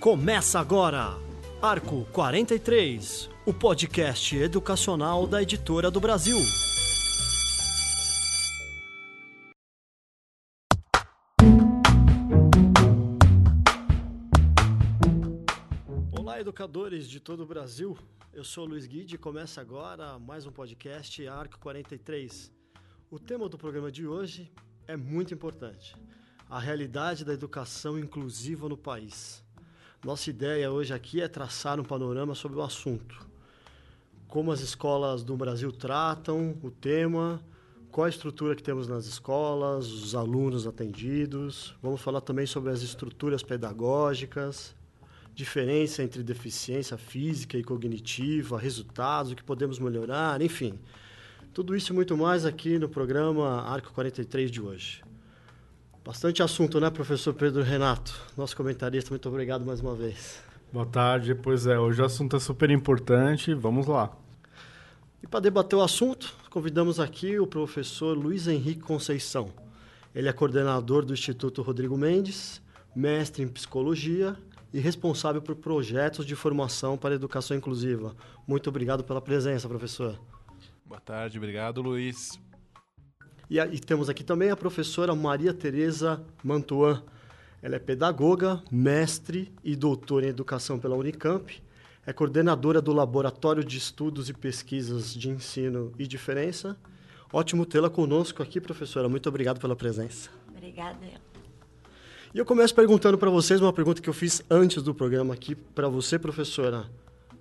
Começa agora, Arco 43, o podcast educacional da Editora do Brasil. Educadores de todo o Brasil. Eu sou Luiz Guide e começa agora mais um podcast Arco 43. O tema do programa de hoje é muito importante: a realidade da educação inclusiva no país. Nossa ideia hoje aqui é traçar um panorama sobre o assunto. Como as escolas do Brasil tratam o tema, qual a estrutura que temos nas escolas, os alunos atendidos. Vamos falar também sobre as estruturas pedagógicas, diferença entre deficiência física e cognitiva, resultados, o que podemos melhorar, enfim. Tudo isso e muito mais aqui no programa Arco 43 de hoje. Bastante assunto, né, professor Pedro Renato? Nosso comentarista, muito obrigado mais uma vez. Boa tarde, pois é, hoje o assunto é super importante, vamos lá. E para debater o assunto, convidamos aqui o professor Luiz Henrique Conceição. Ele é coordenador do Instituto Rodrigo Mendes, mestre em psicologia e responsável por projetos de formação para a educação inclusiva. Muito obrigado pela presença, professor. Boa tarde, obrigado, Luiz. E, e temos aqui também a professora Maria Tereza Mantuan. Ela é pedagoga, mestre e doutora em educação pela Unicamp. É coordenadora do Laboratório de Estudos e Pesquisas de Ensino e Diferença. Ótimo tê-la conosco aqui, professora. Muito obrigado pela presença. Obrigada. E eu começo perguntando para vocês uma pergunta que eu fiz antes do programa aqui para você, professora.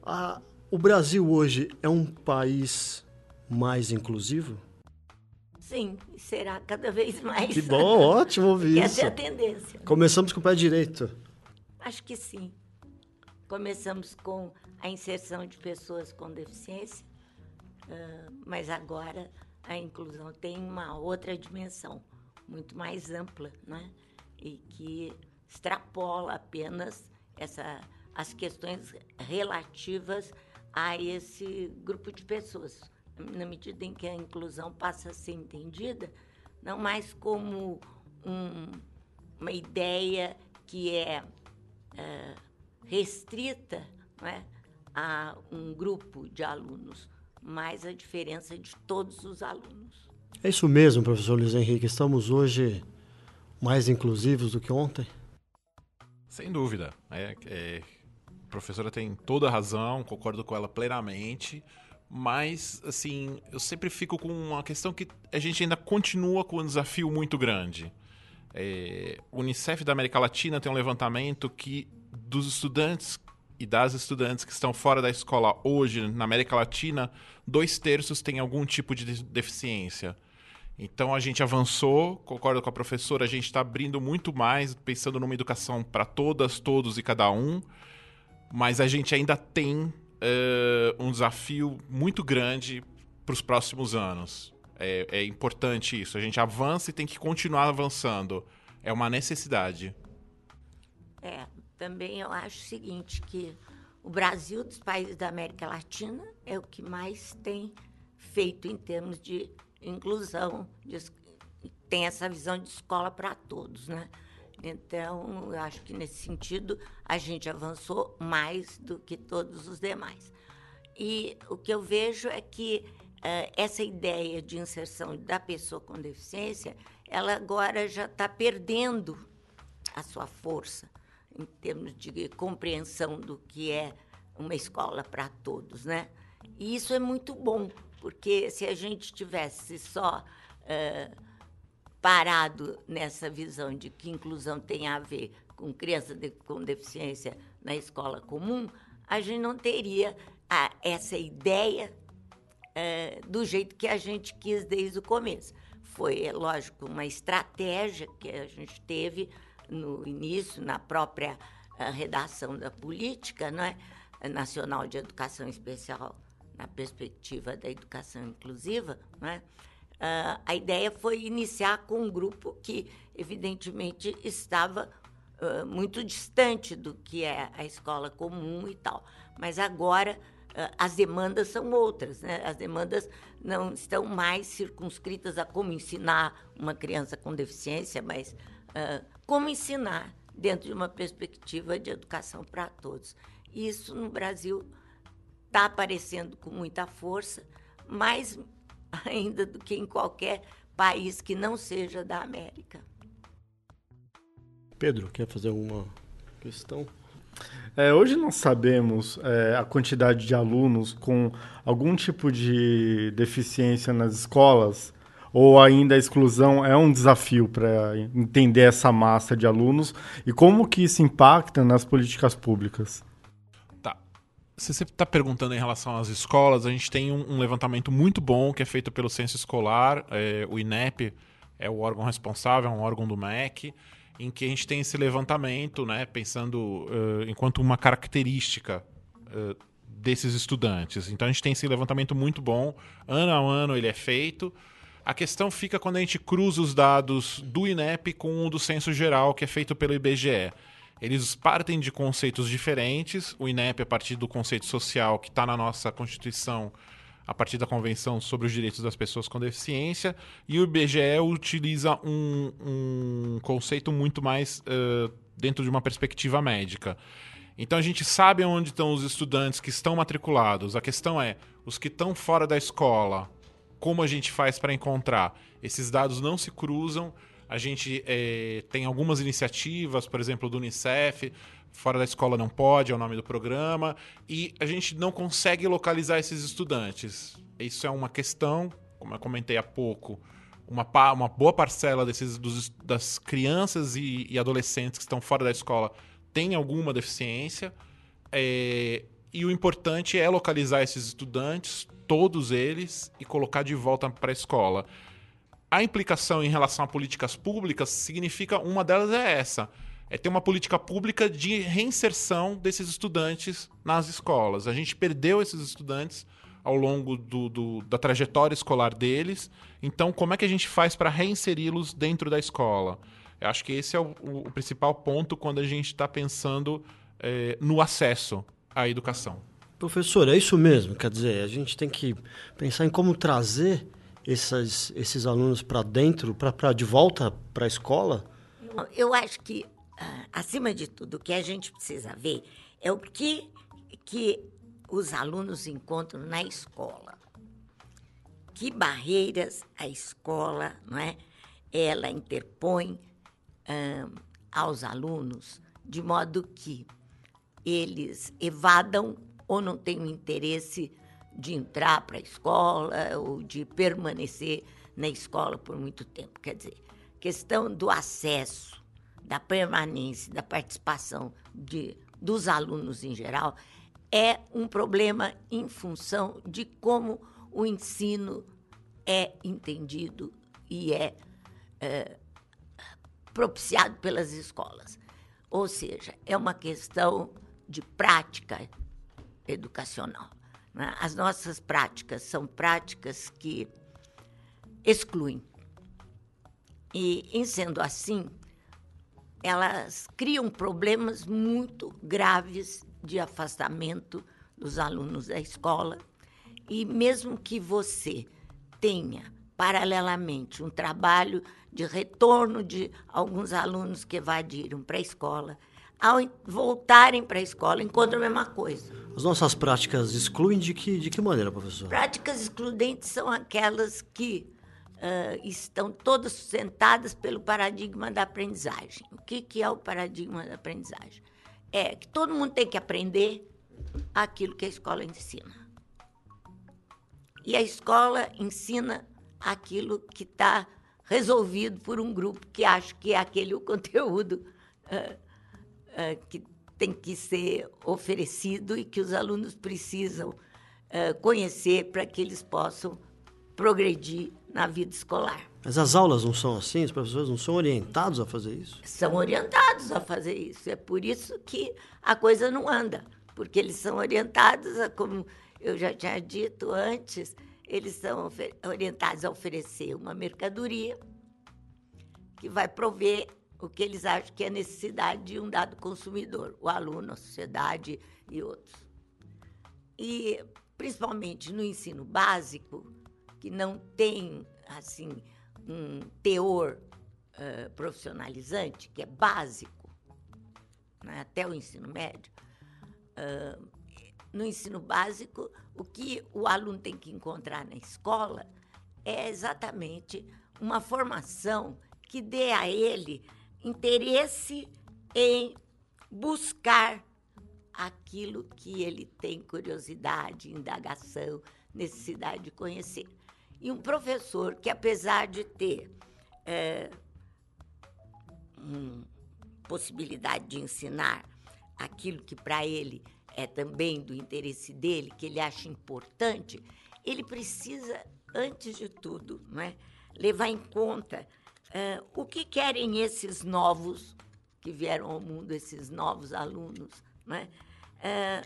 Ah, o Brasil hoje é um país mais inclusivo? Sim, será cada vez mais. Que bom, ótimo ouvir Essa isso. é a tendência. Começamos com o pé direito. Acho que sim. Começamos com a inserção de pessoas com deficiência, uh, mas agora a inclusão tem uma outra dimensão, muito mais ampla, né? E que extrapola apenas essa, as questões relativas a esse grupo de pessoas na medida em que a inclusão passa a ser entendida, não mais como um, uma ideia que é, é restrita é, a um grupo de alunos, mas a diferença de todos os alunos. É isso mesmo, professor Luiz Henrique. Estamos hoje mais inclusivos do que ontem? Sem dúvida. É, é, a professora tem toda a razão, concordo com ela plenamente. Mas, assim, eu sempre fico com uma questão que a gente ainda continua com um desafio muito grande. É, o Unicef da América Latina tem um levantamento que dos estudantes e das estudantes que estão fora da escola hoje na América Latina, dois terços têm algum tipo de deficiência. Então a gente avançou, concordo com a professora, a gente está abrindo muito mais, pensando numa educação para todas, todos e cada um, mas a gente ainda tem uh, um desafio muito grande para os próximos anos. É, é importante isso. A gente avança e tem que continuar avançando. É uma necessidade. É, também eu acho o seguinte, que o Brasil, dos países da América Latina, é o que mais tem feito em termos de inclusão, tem essa visão de escola para todos, né? Então, eu acho que nesse sentido a gente avançou mais do que todos os demais. E o que eu vejo é que uh, essa ideia de inserção da pessoa com deficiência, ela agora já está perdendo a sua força em termos de compreensão do que é uma escola para todos, né? E isso é muito bom, porque se a gente tivesse só uh, parado nessa visão de que inclusão tem a ver com criança de, com deficiência na escola comum, a gente não teria a, essa ideia é, do jeito que a gente quis desde o começo. Foi, é lógico, uma estratégia que a gente teve no início, na própria redação da política não é? nacional de educação especial, na perspectiva da educação inclusiva, não é? Uh, a ideia foi iniciar com um grupo que, evidentemente, estava uh, muito distante do que é a escola comum e tal. Mas agora uh, as demandas são outras. Né? As demandas não estão mais circunscritas a como ensinar uma criança com deficiência, mas como ensinar dentro de uma perspectiva de educação para todos. Isso no Brasil está aparecendo com muita força, mais ainda do que em qualquer país que não seja da América. Pedro, quer fazer uma questão? É, hoje nós sabemos é, a quantidade de alunos com algum tipo de deficiência nas escolas, ou ainda a exclusão é um desafio para entender essa massa de alunos e como que isso impacta nas políticas públicas? Você está perguntando em relação às escolas, a gente tem um, um, levantamento muito bom que é feito pelo Censo Escolar, é, o INEP é o órgão responsável, é um órgão do MEC, em que a gente tem esse levantamento, né, pensando uh, enquanto uma característica uh, desses estudantes. Então a gente tem esse levantamento muito bom, ano a ano ele é feito. A questão fica quando a gente cruza os dados do INEP com o do Censo Geral, que é feito pelo IBGE. Eles partem de conceitos diferentes. O INEP, a partir do conceito social que está na nossa Constituição, a partir da Convenção sobre os Direitos das Pessoas com Deficiência, e o IBGE utiliza um, um conceito muito mais uh, dentro de uma perspectiva médica. Então a gente sabe onde estão os estudantes que estão matriculados. A questão é, os que estão fora da escola, como a gente faz para encontrar? Esses dados não se cruzam. A gente é, tem algumas iniciativas, por exemplo, do Unicef, Fora da escola não pode, é o nome do programa, e a gente não consegue localizar esses estudantes. Isso é uma questão, como eu comentei há pouco, uma, uma boa parcela desses, dos, das crianças e, e, adolescentes que estão fora da escola tem alguma deficiência, é, e o importante é localizar esses estudantes, todos eles, e colocar de volta para a escola. A implicação em relação a políticas públicas significa uma delas é essa é ter uma política pública de reinserção desses estudantes nas escolas. A gente perdeu esses estudantes ao longo do, do, da trajetória escolar deles. Então, como é que a gente faz para reinseri-los dentro da escola? Eu acho que esse é o, o principal ponto quando a gente está pensando é, no acesso à educação. Professor, é isso mesmo. Quer dizer, a gente tem que pensar em como trazer esses, esses alunos para dentro, para de volta para a escola. Eu acho que acima de tudo, o que a gente precisa ver é o que, que os alunos encontram na escola. Que barreiras a escola não é, ela interpõe aos alunos de modo que eles evadam ou não tenham interesse de entrar para a escola ou de permanecer na escola por muito tempo. Quer dizer, questão do acesso da permanência, da participação de, dos alunos em geral, é um problema em função de como o ensino é entendido e é, é propiciado pelas escolas. Ou seja, é uma questão de prática educacional. Né? As nossas práticas são práticas que excluem. E, em sendo assim, elas criam problemas muito graves de afastamento dos alunos da escola. E mesmo que você tenha, paralelamente, um trabalho de retorno de alguns alunos que evadiram para a escola, ao voltarem para a escola, encontram a mesma coisa. As nossas práticas excluem de que, de que maneira, professor? Práticas excludentes são aquelas que uh, estão todas sustentadas pelo paradigma da aprendizagem. O que, que é o paradigma da aprendizagem? É que todo mundo tem que aprender aquilo que a escola ensina. E a escola ensina aquilo que está resolvido por um grupo que acha que é aquele o conteúdo uh, uh, que tem que ser oferecido e que os alunos precisam uh, conhecer para que eles possam progredir na vida escolar. Mas as aulas não são assim? Os professores não são orientados a fazer isso? São orientados a fazer isso. É por isso que a coisa não anda. Porque eles são orientados, a, como eu já tinha dito antes, eles são orientados a oferecer uma mercadoria que vai prover o que eles acham que é necessidade de um dado consumidor, o aluno, a sociedade e outros. e principalmente no ensino básico, que não tem assim um teor uh, profissionalizante, que é básico, né, até o ensino médio, uh, no ensino básico, o que o aluno tem que encontrar na escola é exatamente uma formação que dê a ele interesse em buscar aquilo que ele tem curiosidade, indagação, necessidade de conhecer. E um professor que, apesar de ter é, um, possibilidade de ensinar aquilo que para ele é também do interesse dele, que ele acha importante, ele precisa, antes de tudo, não é, levar em conta é, o que querem esses novos que vieram ao mundo, esses novos alunos, não é? é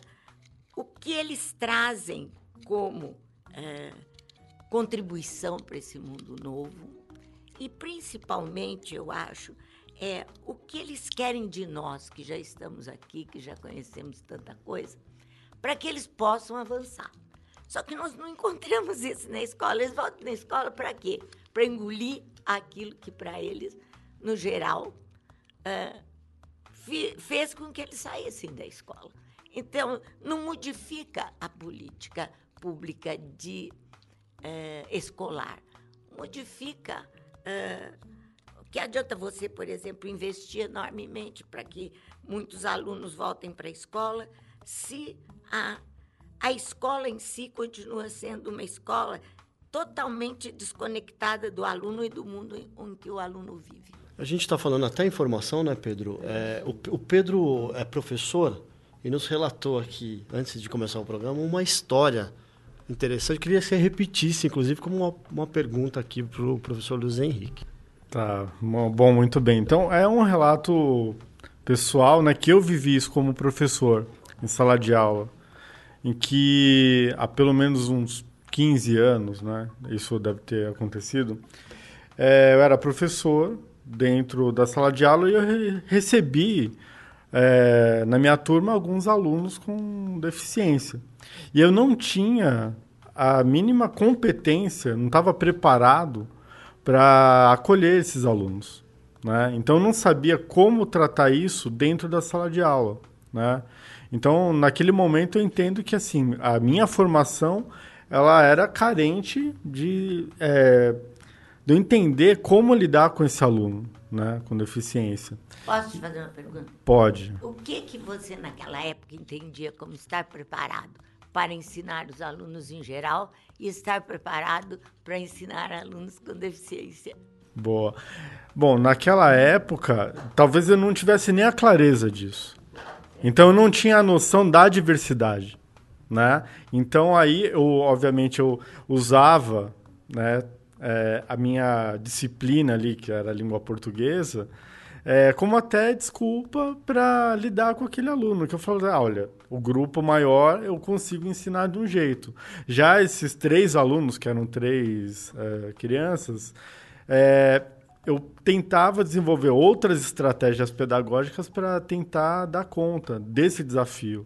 o que eles trazem como é, contribuição para esse mundo novo e, principalmente, eu acho, é o que eles querem de nós, que já estamos aqui, que já conhecemos tanta coisa, para que eles possam avançar. Só que nós não encontramos isso na escola. Eles voltam na escola para quê? Para engolir aquilo que, para eles, no geral, uh, fez com que eles saíssem da escola. Então, não modifica a política pública de é, escolar. Modifica. É, que adianta você, por exemplo, investir enormemente para que muitos alunos voltem para a escola, se a, a escola em si continua sendo uma escola totalmente desconectada do aluno e do mundo em que o aluno vive. A gente está falando até informação, né, Pedro? É, o, o Pedro é professor e nos relatou aqui, antes de começar o programa, uma história interessante. Eu queria que você repetisse, inclusive, como uma, uma pergunta aqui para o professor Luiz Henrique. Tá, bom, muito bem. Então, é um relato pessoal, né, que eu vivi isso como professor em sala de aula, em que há pelo menos uns 15 anos, né, isso deve ter acontecido, é, eu era professor dentro da sala de aula e eu recebi é, na minha turma alguns alunos com deficiência. E eu não tinha a mínima competência, não estava preparado para acolher esses alunos. Né? Então, eu não sabia como tratar isso dentro da sala de aula. Né? Então, naquele momento, eu entendo que assim a minha formação ela era carente de, é, de entender como lidar com esse aluno né, com deficiência. Posso te fazer uma pergunta? Pode. O que que você naquela época entendia como estar preparado para ensinar os alunos em geral e estar preparado para ensinar alunos com deficiência? Boa. Bom, naquela época, talvez eu não tivesse nem a clareza disso. Então eu não tinha a noção da diversidade, né? Então aí eu, obviamente, eu usava, né, é, a minha disciplina ali, que era a língua portuguesa, é, como até desculpa para lidar com aquele aluno. Que eu falo, ah, olha, o grupo maior eu consigo ensinar de um jeito. Já esses três alunos, que eram três é, crianças, é, eu tentava desenvolver outras estratégias pedagógicas para tentar dar conta desse desafio.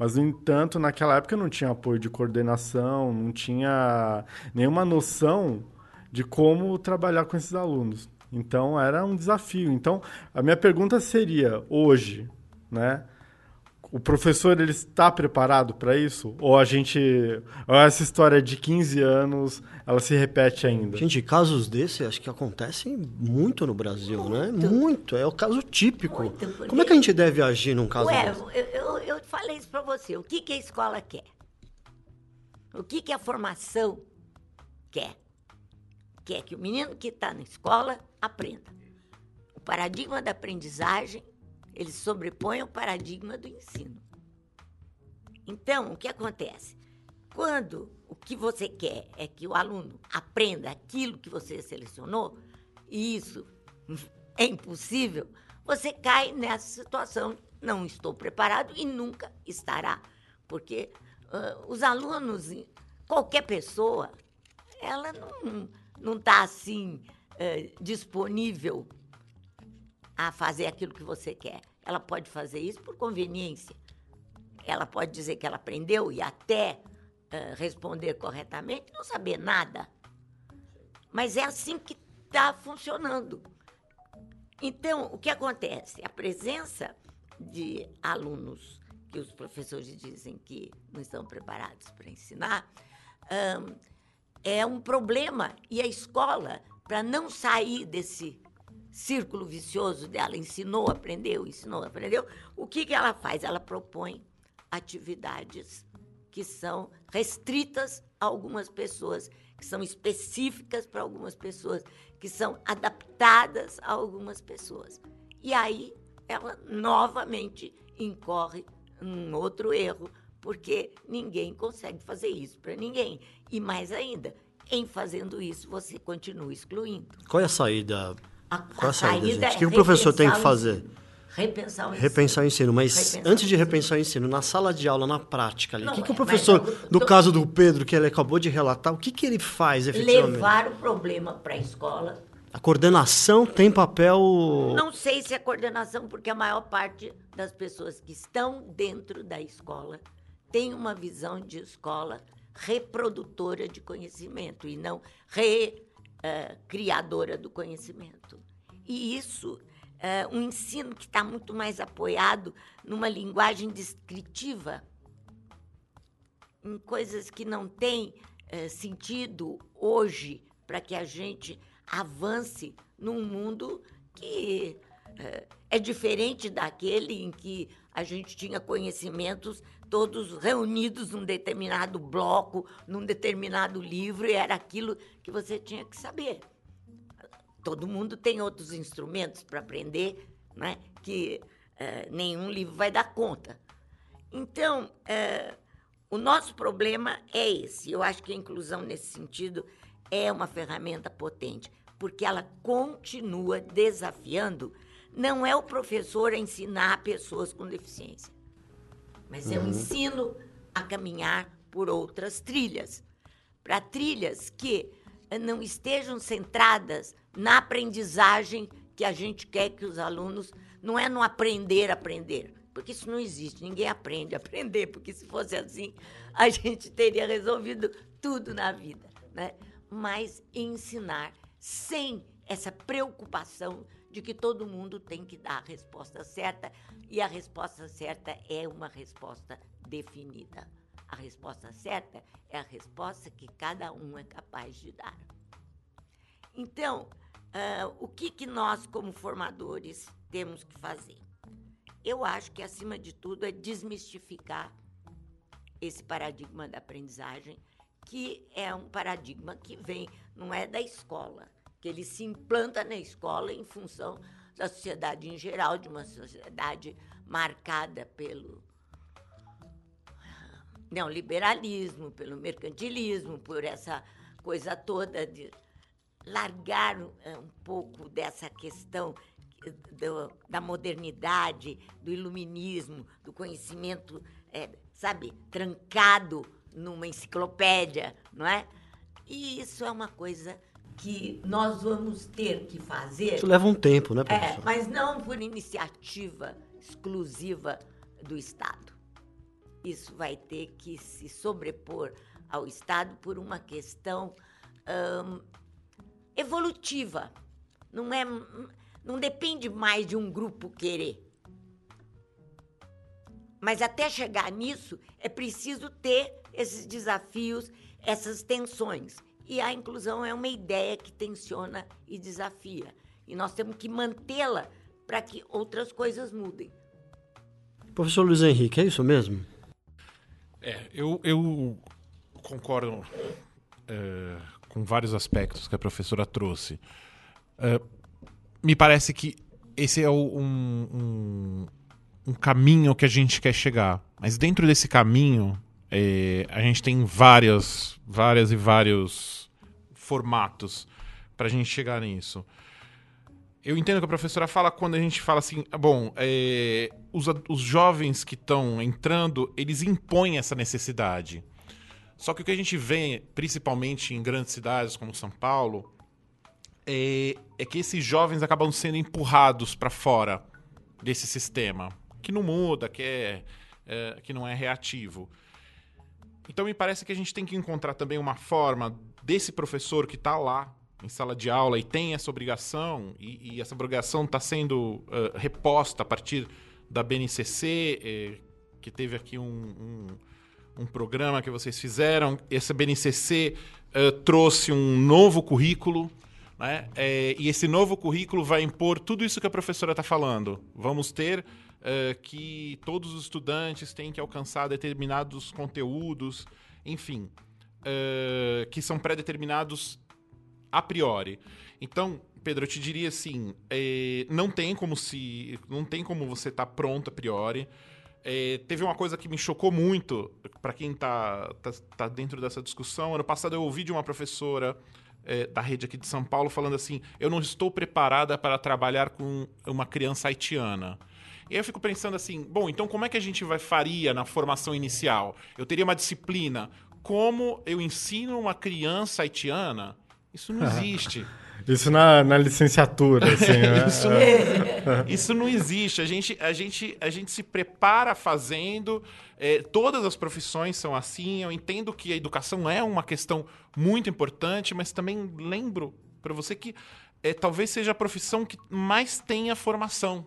Mas, no entanto, naquela época não tinha apoio de coordenação, não tinha nenhuma noção de como trabalhar com esses alunos. Então era um desafio. Então a minha pergunta seria hoje, né? O professor ele está preparado para isso? Ou a gente, ou essa história de 15 anos, ela se repete ainda? Gente, casos desses acho que acontecem muito no Brasil, né? muito. né? Muito, é o caso típico. Muito, Como é que a gente deve agir num caso Ué, desse? Eu, eu, eu falei isso para você. O que, que a escola quer? O que, que a formação quer? quer que o menino que está na escola aprenda. O paradigma da aprendizagem, ele sobrepõe ao paradigma do ensino. Então, o que acontece? Quando o que você quer é que o aluno aprenda aquilo que você selecionou, e isso é impossível, você cai nessa situação. Não estou preparado e nunca estará. Porque uh, os alunos, qualquer pessoa, ela não, está assim é, disponível a fazer aquilo que você quer. Ela pode fazer isso por conveniência. ela pode dizer que ela aprendeu e até uh, responder corretamente, não saber nada. Mas é assim que está funcionando. Então, o que acontece? A presença de alunos que os professores dizem que não estão preparados para ensinar um, é um problema. E a escola, para não sair desse círculo vicioso dela, ensinou, aprendeu, ensinou, aprendeu, o que, que ela faz? Ela propõe atividades que são restritas a algumas pessoas, que são específicas para algumas pessoas, que são adaptadas a algumas pessoas. E aí ela novamente incorre um outro erro, porque ninguém consegue fazer isso para ninguém. E mais ainda, em fazendo isso, você continua excluindo. Qual é a saída? A, Qual é a saída, saída gente? é O que o professor tem que fazer? Repensar o ensino. Repensar o ensino, mas Repensar antes de repensar o ensino, na sala de aula, na prática ali, o que, que o é, professor, mas no tô- caso do Pedro, que ele acabou de relatar, o que, que ele faz efetivamente? Levar o problema para a escola. A coordenação tem papel. Não sei se é coordenação, porque a maior parte das pessoas que estão dentro da escola tem uma visão de escola reprodutora de conhecimento e não recriadora do conhecimento. E isso é um ensino que está muito mais apoiado numa linguagem descritiva, em coisas que não têm eh, sentido hoje para que a gente avance num mundo que eh, é diferente daquele em que a gente tinha conhecimentos todos reunidos num determinado bloco, num determinado livro, e era aquilo que você tinha que saber. Todo mundo tem outros instrumentos para aprender, né? que eh, nenhum livro vai dar conta. Então, eh, o nosso problema é esse. Eu acho que a inclusão, nesse sentido, é uma ferramenta potente, porque ela continua desafiando. Não é o professor a ensinar pessoas com deficiência, mas é o ensino a caminhar por outras trilhas para trilhas que não estejam centradas na aprendizagem que a gente quer que os alunos. Não é no aprender, aprender, porque isso não existe. Ninguém aprende a aprender, porque se fosse assim, a gente teria resolvido tudo na vida. Né? Mas ensinar sem essa preocupação de que todo mundo tem que dar a resposta certa, e a resposta certa é uma resposta definida. A resposta certa é a resposta que cada um é capaz de dar. Então, ah, o que, que nós, como formadores, temos que fazer? Eu acho que, acima de tudo, é desmistificar esse paradigma da aprendizagem, que é um paradigma que vem, não é da escola, que ele se implanta na escola em função da sociedade em geral, de uma sociedade marcada pelo neoliberalismo, pelo mercantilismo, por essa coisa toda de largar eh, um pouco dessa questão do- da modernidade, do iluminismo, do conhecimento, eh, sabe, trancado numa enciclopédia, não é? E isso é uma coisa que nós vamos ter que fazer. Isso leva um tempo, né, É, professor? mas não por iniciativa exclusiva do Estado. Isso vai ter que se sobrepor ao Estado por uma questão ahn, evolutiva. Não, é, não depende mais de um grupo querer. Mas até chegar nisso, é preciso ter esses desafios, essas tensões. E a inclusão é uma ideia que tensiona e desafia. E nós temos que mantê-la para que outras coisas mudem. Professor Luiz Henrique, é isso mesmo? É, eu, eu concordo é, com vários aspectos que a professora trouxe. É, me parece que esse é o- um, um, um caminho que a gente quer chegar. Mas dentro desse caminho, é, a gente tem várias, várias e vários formatos para a gente chegar nisso. Eu entendo que a professora fala quando a gente fala assim, bom, é, os, os jovens que estão entrando, eles impõem essa necessidade. Só que o que a gente vê, principalmente em grandes cidades como São Paulo, é, é que esses jovens acabam sendo empurrados para fora desse sistema, que não muda, que é é, que não é reativo. Então me parece que a gente tem que encontrar também uma forma desse professor que está lá em sala de aula e tem essa obrigação, e, e essa obrigação está sendo uh, reposta a partir da BNCC, eh, que teve aqui um, um, um, programa que vocês fizeram. Essa BNCC uh, trouxe um novo currículo, né? É, e esse novo currículo vai impor tudo isso que a professora está falando. Vamos ter uh, que todos os estudantes têm que alcançar determinados conteúdos, enfim, uh, que são pré-determinados a priori. Então, Pedro, eu te diria assim, é, não tem como se, não tem como você estar tá pronto a priori. É, teve uma coisa que me chocou muito para quem está tá, tá, dentro dessa discussão. Ano passado eu ouvi de uma professora da rede aqui de São Paulo falando assim: eu não estou preparada para trabalhar com uma criança haitiana. E aí eu fico pensando assim, bom, então como é que a gente vai faria na formação inicial? Eu teria uma disciplina. Como eu ensino uma criança haitiana? Isso não existe. Isso na, na licenciatura, assim, né? isso, não, isso, não, existe. A gente, a gente, a gente se prepara fazendo. É, todas as profissões são assim. Eu entendo que a educação é uma questão muito importante, mas também lembro para você que é, talvez seja a profissão que mais tenha formação.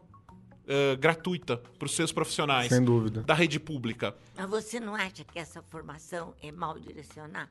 Uh, gratuita para os seus profissionais. Sem dúvida. Da rede pública. Mas você não acha que essa formação é mal direcionada?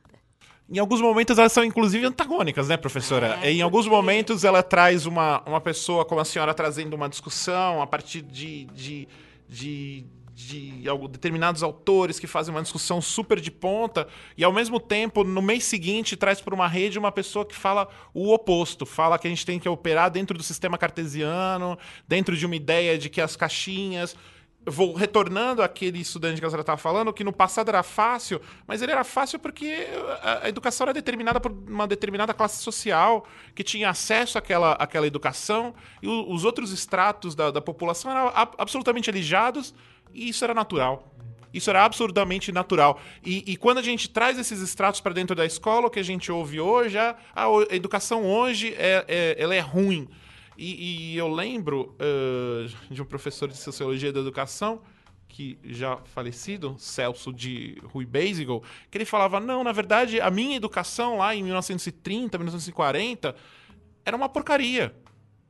Em alguns momentos elas são inclusive antagônicas, né, professora? É, em alguns momentos ela traz uma, uma pessoa como a senhora trazendo uma discussão a partir de, de, de, de determinados autores que fazem uma discussão super de ponta e ao mesmo tempo no mês seguinte traz para uma rede uma pessoa que fala o oposto, fala que a gente tem que operar dentro do sistema cartesiano, dentro de uma ideia de que as caixinhas vou retornando àquele estudante que a senhora estava falando, que no passado era fácil, mas ele era fácil porque a, educação era determinada por uma determinada classe social que tinha acesso àquela, àquela educação e os outros estratos da, da população eram absolutamente alijados e isso era natural. Isso era absurdamente natural. E, e, quando a gente traz esses estratos para dentro da escola, o que a gente ouve hoje, a, a educação hoje é, é, ela é ruim. E, e eu lembro uh, de um professor de Sociologia da Educação, que já falecido, Celso de Rui Basigal, que ele falava: não, na verdade, a minha educação lá em 1930, 1940, era uma porcaria.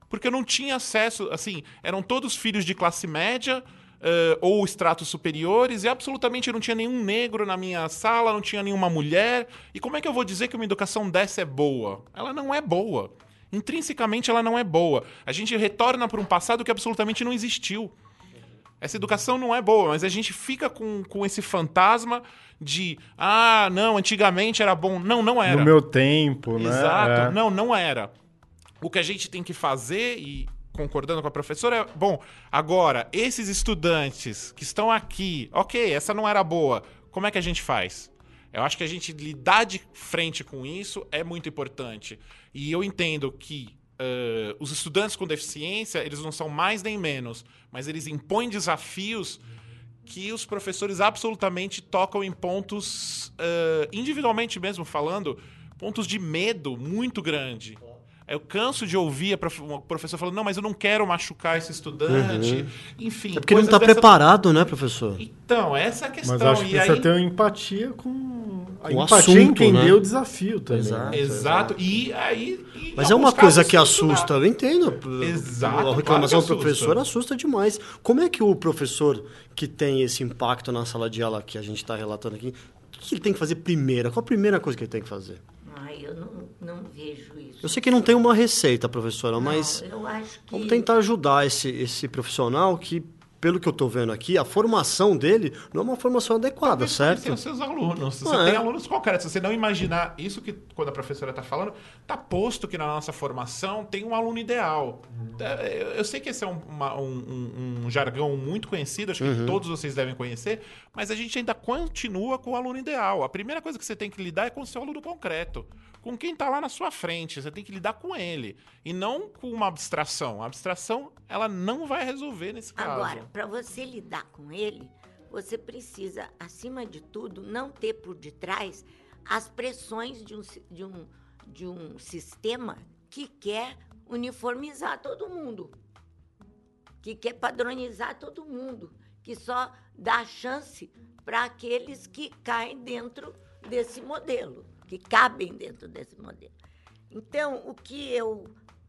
Porque eu não tinha acesso, assim, eram todos filhos de classe média. Uh, ou estratos superiores, e absolutamente não tinha nenhum negro na minha sala, não tinha nenhuma mulher. E como é que eu vou dizer que uma educação dessa é boa? Ela não é boa intrinsecamente ela não é boa. A gente retorna para um passado que absolutamente não existiu. Essa educação não é boa, mas a gente fica com, com esse fantasma de ah, não, antigamente era bom. Não, não era. No meu tempo, né? Exato. É. Não, não era. O que a gente tem que fazer, e concordando com a professora, é: bom, agora, esses estudantes que estão aqui, ok, essa não era boa, como é que a gente faz? Eu acho que a gente lidar de frente com isso é muito importante. E eu entendo que uh, os estudantes com deficiência, eles não são mais nem menos, mas eles impõem desafios que os professores absolutamente tocam em pontos, uh, individualmente mesmo falando, pontos de medo muito grande. Eu canso de ouvir o professor falando, não, mas eu não quero machucar esse estudante. Uhum. Enfim. É porque ele não está dessa... preparado, né, professor? Então, essa é a questão. Mas acho que e precisa aí... ter uma empatia com. A o empatia assunto, entender né? o desafio também. Exato. Exato. E aí. E mas é uma coisa que assusta, eu entendo. Exato. A reclamação claro do professor assusta demais. Como é que o professor que tem esse impacto na sala de aula que a gente está relatando aqui, o que ele tem que fazer primeiro? Qual a primeira coisa que ele tem que fazer? Ah, eu não, não vejo isso. Eu sei que não tem uma receita, professora, não, mas que... vamos tentar ajudar esse, esse profissional que pelo que eu estou vendo aqui, a formação dele não é uma formação adequada, certo? Tem os seus alunos. Se você é. tem alunos qualquer, se você não imaginar isso que quando a professora está falando, está posto que na nossa formação tem um aluno ideal. Uhum. Eu sei que esse é um, uma, um, um jargão muito conhecido, acho que uhum. todos vocês devem conhecer, mas a gente ainda continua com o aluno ideal. A primeira coisa que você tem que lidar é com o seu aluno concreto com quem está lá na sua frente. Você tem que lidar com ele e não com uma abstração. A abstração ela não vai resolver nesse caso. Agora, para você lidar com ele, você precisa, acima de tudo, não ter por detrás as pressões de um, de um, de um sistema que quer uniformizar todo mundo, que quer padronizar todo mundo, que só dá chance para aqueles que caem dentro desse modelo, que cabem dentro desse modelo. Então, o que eu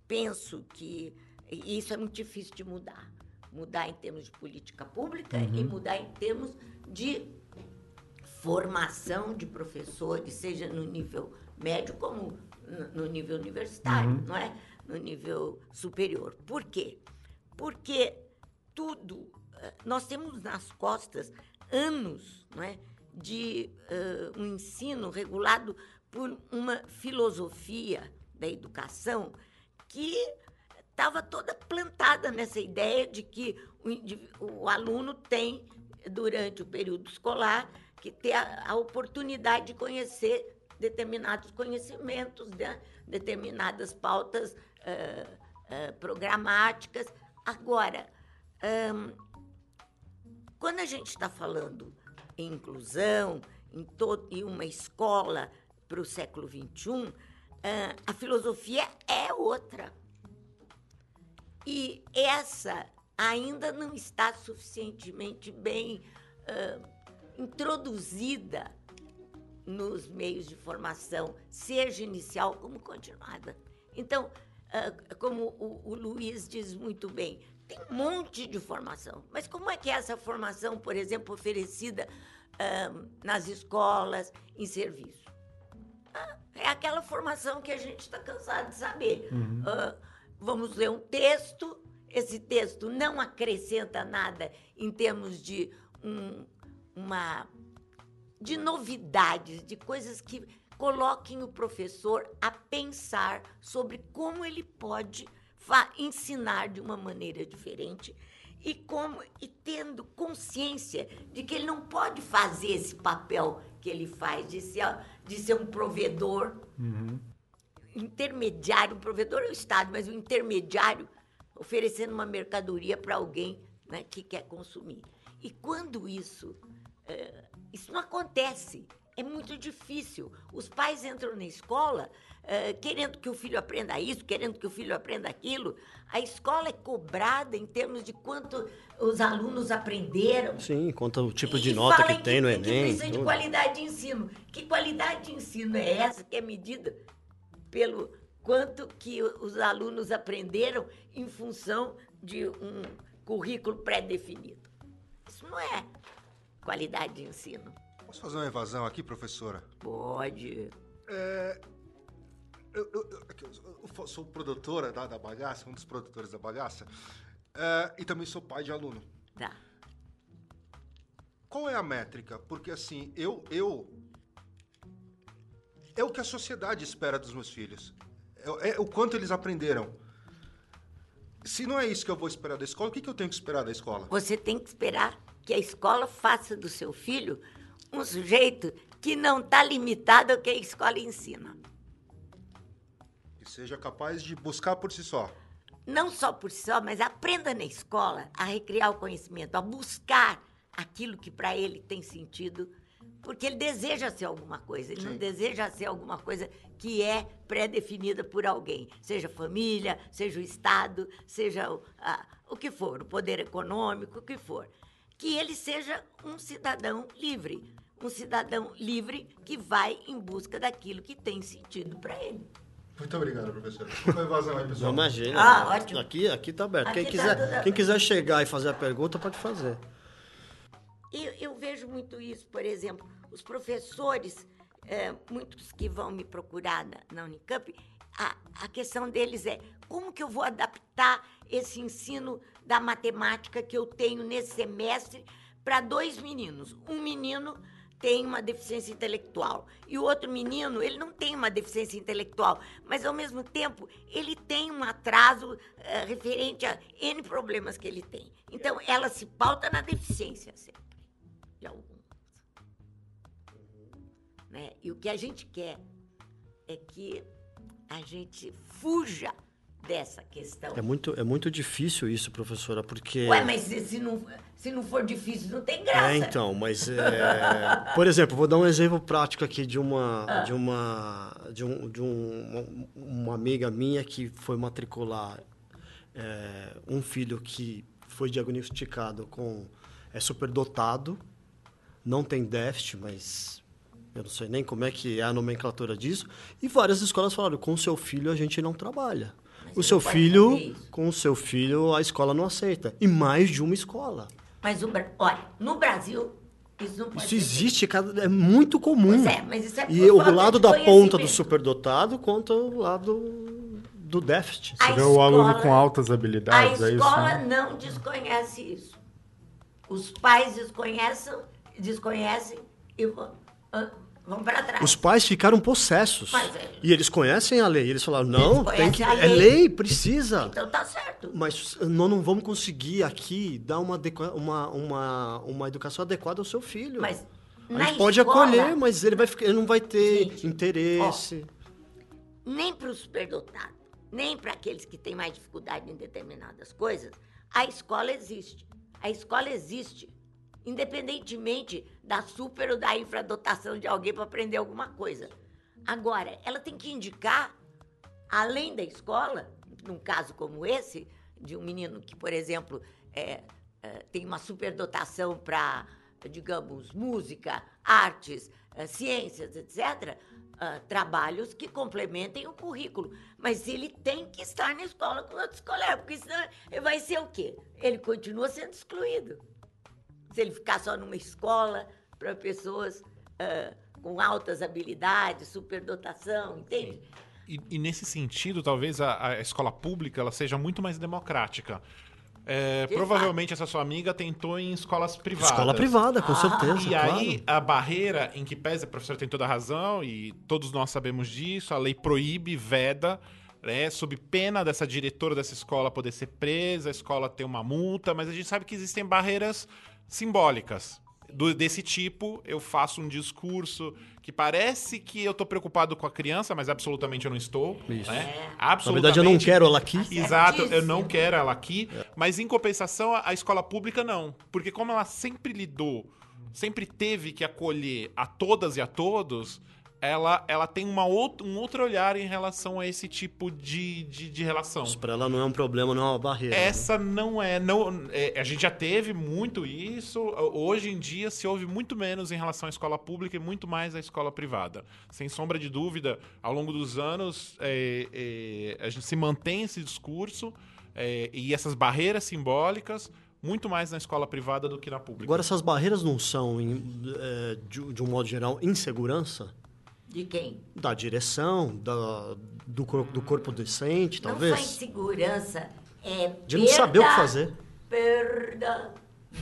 penso que e isso é muito difícil de mudar, mudar em termos de política pública uhum. e mudar em termos de formação de professores, seja no nível médio como no nível universitário, uhum. não é? No nível superior. Por quê? Porque tudo eh, nós temos nas costas anos, não é? de uh, um ensino regulado por uma filosofia da educação que estava toda plantada nessa ideia de que o, o, aluno tem, durante o período escolar, que ter a, a oportunidade de conhecer determinados conhecimentos, né? determinadas pautas uh, uh, programáticas. Agora, um, quando a gente está falando em inclusão, em, em uma escola para o século XXI, uh, a filosofia é outra. E essa ainda não está suficientemente bem uh, introduzida nos meios de formação, seja inicial como continuada. Então, uh, como o, o Luiz diz muito bem, tem um monte de formação. Mas como é que é essa formação, por exemplo, oferecida uh, nas escolas, em serviço? É aquela formação que a gente está cansado de saber. Uhum. Uh, vamos ler um texto, esse texto não acrescenta nada em termos de um, uma de novidades, de coisas que coloquem o professor a pensar sobre como ele pode ensinar de uma maneira diferente e como e tendo consciência de que ele não pode fazer esse papel que ele faz de ser, de ser um provedor uhum. intermediário, um provedor é o Estado, mas um intermediário oferecendo uma mercadoria para alguém né, que quer consumir. E quando isso é, isso não acontece. É muito difícil. Os pais entram na escola uh, querendo que o filho aprenda isso, querendo que o filho aprenda aquilo. A escola é cobrada em termos de quanto os alunos aprenderam. Sim, quanto o tipo de nota que tem no Enem. Que precisa tudo. de qualidade de ensino. Que qualidade de ensino é essa que é medida pelo quanto que os alunos aprenderam em função de um currículo pré-definido? Isso não é qualidade de ensino. Posso fazer uma evasão aqui, professora? Pode. É, eu, eu, eu, sou produtora da, da bagaça, um dos produtores da bagaça, é, e também sou pai de aluno. Tá. Qual é a métrica? Porque assim, eu, eu é o que a sociedade espera dos meus filhos. É, é, o quanto eles aprenderam. Se não é isso que eu vou esperar da escola, o que, que eu tenho que esperar da escola? Você tem que esperar que a escola faça do seu filho um sujeito que não está limitado ao que a escola ensina. Seja capaz de buscar por si só. Não só por si só, mas aprenda na escola a recriar o conhecimento, a buscar aquilo que para ele tem sentido, porque ele deseja ser alguma coisa, ele Sim. não deseja ser alguma coisa que é pré-definida por alguém, seja família, seja o Estado, seja o, a, o que for, o poder econômico, o que for que ele seja um cidadão livre. Um cidadão livre que vai em busca daquilo que tem sentido para ele. Muito obrigado, professor. Foi evasão aí, pessoal. Não imagina. Ah, ótimo. Aqui, aqui tá aberto. Aqui quem, tá quiser, quem quiser chegar e fazer a pergunta, pode fazer. Eu, eu vejo muito isso, por exemplo, os professores, é, muitos que vão me procurar na, na Unicamp, a, a questão deles é como que eu vou adaptar esse ensino da matemática que eu tenho nesse semestre para dois meninos. Um menino tem uma deficiência intelectual e o outro menino, ele não tem uma deficiência intelectual, mas ao mesmo tempo ele tem um atraso uh, referente a N problemas que ele tem. Então ela se pauta na deficiência sempre, de alguns. Né? E o que a gente quer é que a gente fuja dessa questão. É muito, é muito difícil isso, professora, porque. Ué, mas se não, se não for difícil, não tem graça. É, então, mas. É... Por exemplo, vou dar um exemplo prático aqui de uma. Ah. De uma. De, um, de um, uma amiga minha que foi matricular é, um filho que foi diagnosticado com. é superdotado, não tem déficit, mas eu não sei nem como é que é a nomenclatura disso. E várias escolas falaram: com o seu filho a gente não trabalha. Mas o seu filho, com o seu filho, a escola não aceita. E mais de uma escola. Mas, o, olha, no Brasil, isso não pode Isso ser existe, cada- é muito comum. Pois é, mas isso é e o lado da ponta do superdotado contra o lado do déficit. A Você vê o aluno escola- com altas A habilidades, é isso? escola né? não desconhece isso. Os pais desconhecem, desconhecem e vão para trás. Os pais ficaram possessos. Mas é- E eles conhecem a lei. Eles falaram, não, Eles tem que. conhecem a É lei. lei, precisa. Então tá certo. Mas nós não vamos conseguir aqui dar uma, adequa- uma, uma, uma educação adequada ao seu filho. Mas a gente pode escola, acolher, mas ele, vai ficar, ele não vai ter Gente, interesse. nem para os superdotados, nem para aqueles que têm mais dificuldade em determinadas coisas, a escola existe. A escola existe, independentemente da super ou da infradotação de alguém para aprender alguma coisa. Agora, ela tem que indicar, além da escola, num caso como esse, de um menino que, por exemplo, é, é, tem uma superdotação para, digamos, música, artes, eh, ciências, etc., trabalhos que complementem o currículo. Mas ele tem que estar na escola com outros colegas, porque senão vai ser o quê? Ele continua sendo excluído. Se ele ficar só numa escola para pessoas ah, com altas habilidades, superdotação, entende? E, e nesse sentido, talvez a, a escola pública ela seja muito mais democrática. É, provavelmente essa sua amiga tentou em escolas privadas. Escola privada, com certeza. E claro. aí, a barreira em que pesa, a professora tem toda a razão, e todos nós sabemos disso, a lei proíbe, veda, né, sob pena dessa diretora dessa escola poder ser presa, a escola ter uma multa, mas a gente sabe que existem barreiras simbólicas. Do- desse tipo, eu faço um discurso que parece que eu tô preocupado com a criança, mas absolutamente eu não estou. Isso. Né? Na verdade, eu não quero ela aqui. Exato, eu não quero ela aqui, mas em compensação, a a escola pública não. Porque como ela sempre lidou, sempre teve que acolher a todas e a todos, ela, ela tem uma outra, um outro olhar em relação a esse tipo de, de, de relação. Isso pra ela não é um problema, não é uma barreira. né? Essa não é, não é, A gente já teve muito isso. Hoje em dia se ouve muito menos em relação à escola pública e muito mais à escola privada. Sem sombra de dúvida, ao longo dos anos, é, é, a gente se mantém esse discurso é, e essas barreiras simbólicas muito mais na escola privada do que na pública. Agora, essas barreiras não são, é, de, de um modo geral, insegurança? De quem? Da direção, da, do, cor- do corpo docente, Não só talvez? insegurança, é De não saber o que perda- fazer. Perda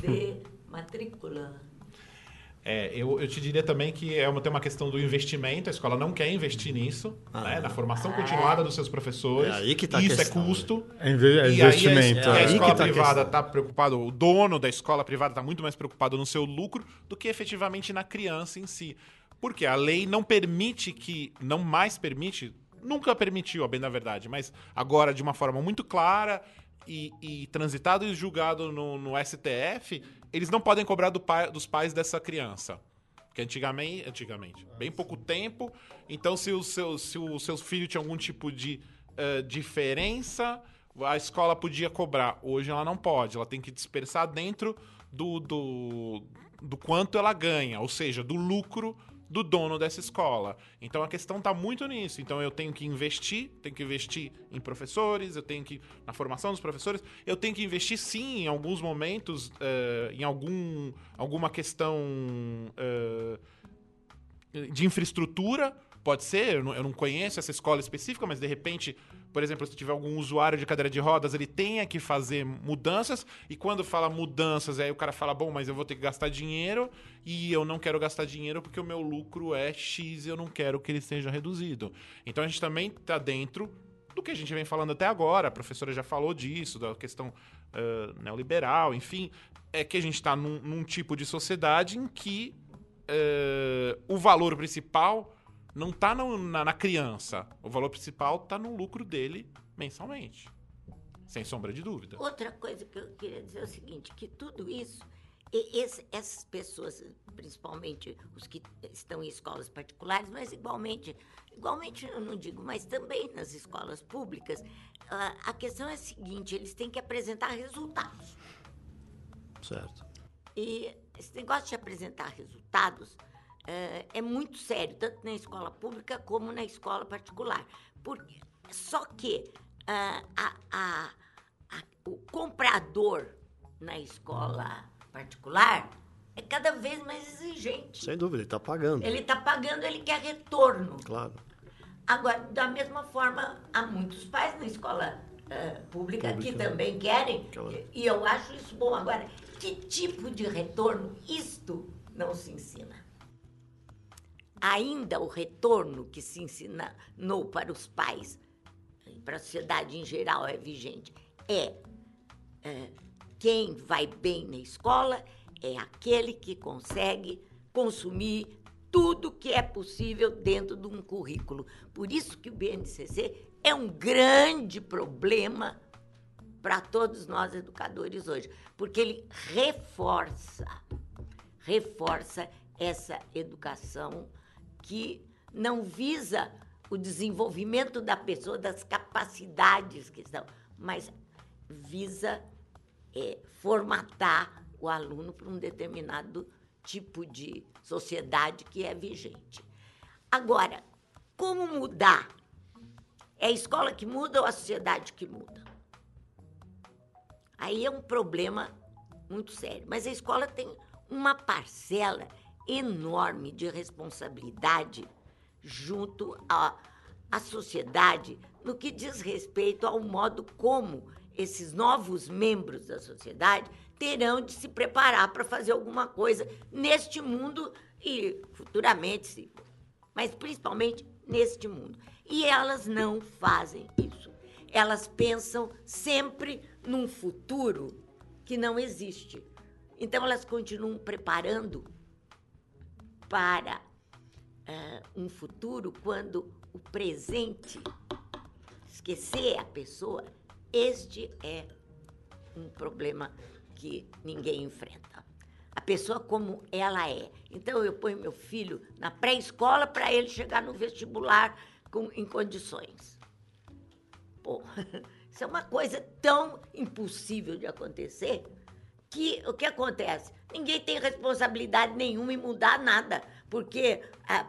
de matrícula. É, eu, eu te diria também que é uma, tem uma questão do investimento, a escola não quer investir nisso, né, na formação continuada dos seus professores. É aí que tá a Isso questão, é custo. É inve- é E aí a, investimento. a É aí escola tá a privada está preocupado, o dono da escola privada está muito mais preocupado no seu lucro do que efetivamente na criança em si. Porque a lei não permite que, não mais permite, nunca permitiu, a bem da verdade, mas agora de uma forma muito clara e, e transitado e julgado no, no STF, eles não podem cobrar do pai- dos pais dessa criança. Porque antigamente, antigamente, bem pouco tempo, então se o seu, se o seu filho tinha algum tipo de eh, diferença, a escola podia cobrar. Hoje ela não pode, ela tem que dispersar dentro do, do, do quanto ela ganha, ou seja, do lucro do dono dessa escola. Então a questão está muito nisso. Então eu tenho que investir, tenho que investir em professores, eu tenho que na formação dos professores, eu tenho que investir sim em alguns momentos eh, em algum alguma questão eh, de infraestrutura. Pode ser, eu não, eu não conheço essa escola específica, mas de repente, por exemplo, se tiver algum usuário de cadeira de rodas, ele tenha que fazer mudanças. E quando fala mudanças, aí o cara fala: bom, mas eu vou ter que gastar dinheiro e eu não quero gastar dinheiro porque o meu lucro é X e eu não quero que ele seja reduzido. Então a gente também está dentro do que a gente vem falando até agora. A professora já falou disso, da questão ah, neoliberal, enfim. É que a gente está num, num tipo de sociedade em que eh, o valor principal não está na, na criança. O valor principal está no lucro dele mensalmente. Sem sombra de dúvida. Outra coisa que eu queria dizer é o seguinte, que tudo isso, e- esse- essas pessoas, principalmente os que estão em escolas particulares, mas igualmente, igualmente eu não digo, mas também nas escolas públicas, ah, a questão é a seguinte, eles têm que apresentar resultados. Certo. E esse negócio de apresentar resultados é, é muito sério, tanto na escola pública como na escola particular. Porque, só que ah, a, a, a, o comprador na escola particular é cada vez mais exigente. Sem dúvida, ele está pagando. Ele está pagando, ele quer retorno. Claro. Agora, da mesma forma, há muitos pais na escola uh, pública, que Pública. também querem, Claro. e eu acho isso bom. Agora, que tipo de retorno? Isto não se ensina. Ainda o retorno que se ensinou para os pais, para a sociedade em geral, é vigente. É, é, quem vai bem na escola é aquele que consegue consumir tudo que é possível dentro de um currículo. Por isso que o BNCC é um grande problema para todos nós educadores hoje, porque ele reforça, reforça essa educação que não visa o desenvolvimento da pessoa, das capacidades que estão, mas visa é, formatar o aluno para um determinado tipo de sociedade que é vigente. Agora, como mudar? É a escola que muda ou a sociedade que muda? Aí é um problema muito sério. Mas a escola tem uma parcela enorme de responsabilidade junto à, à sociedade no que diz respeito ao modo como esses novos membros da sociedade terão de se preparar para fazer alguma coisa neste mundo e futuramente, se- mas principalmente neste mundo. E elas não fazem isso. Elas pensam sempre num futuro que não existe. Então elas continuam preparando para ah, um futuro quando o presente esquecer a pessoa, este é um problema que ninguém enfrenta. A pessoa como ela é. Então eu ponho meu filho na pré-escola para ele chegar no vestibular com, em condições. Pô, isso é uma coisa tão impossível de acontecer que o que acontece? Ninguém tem responsabilidade nenhuma em mudar nada, porque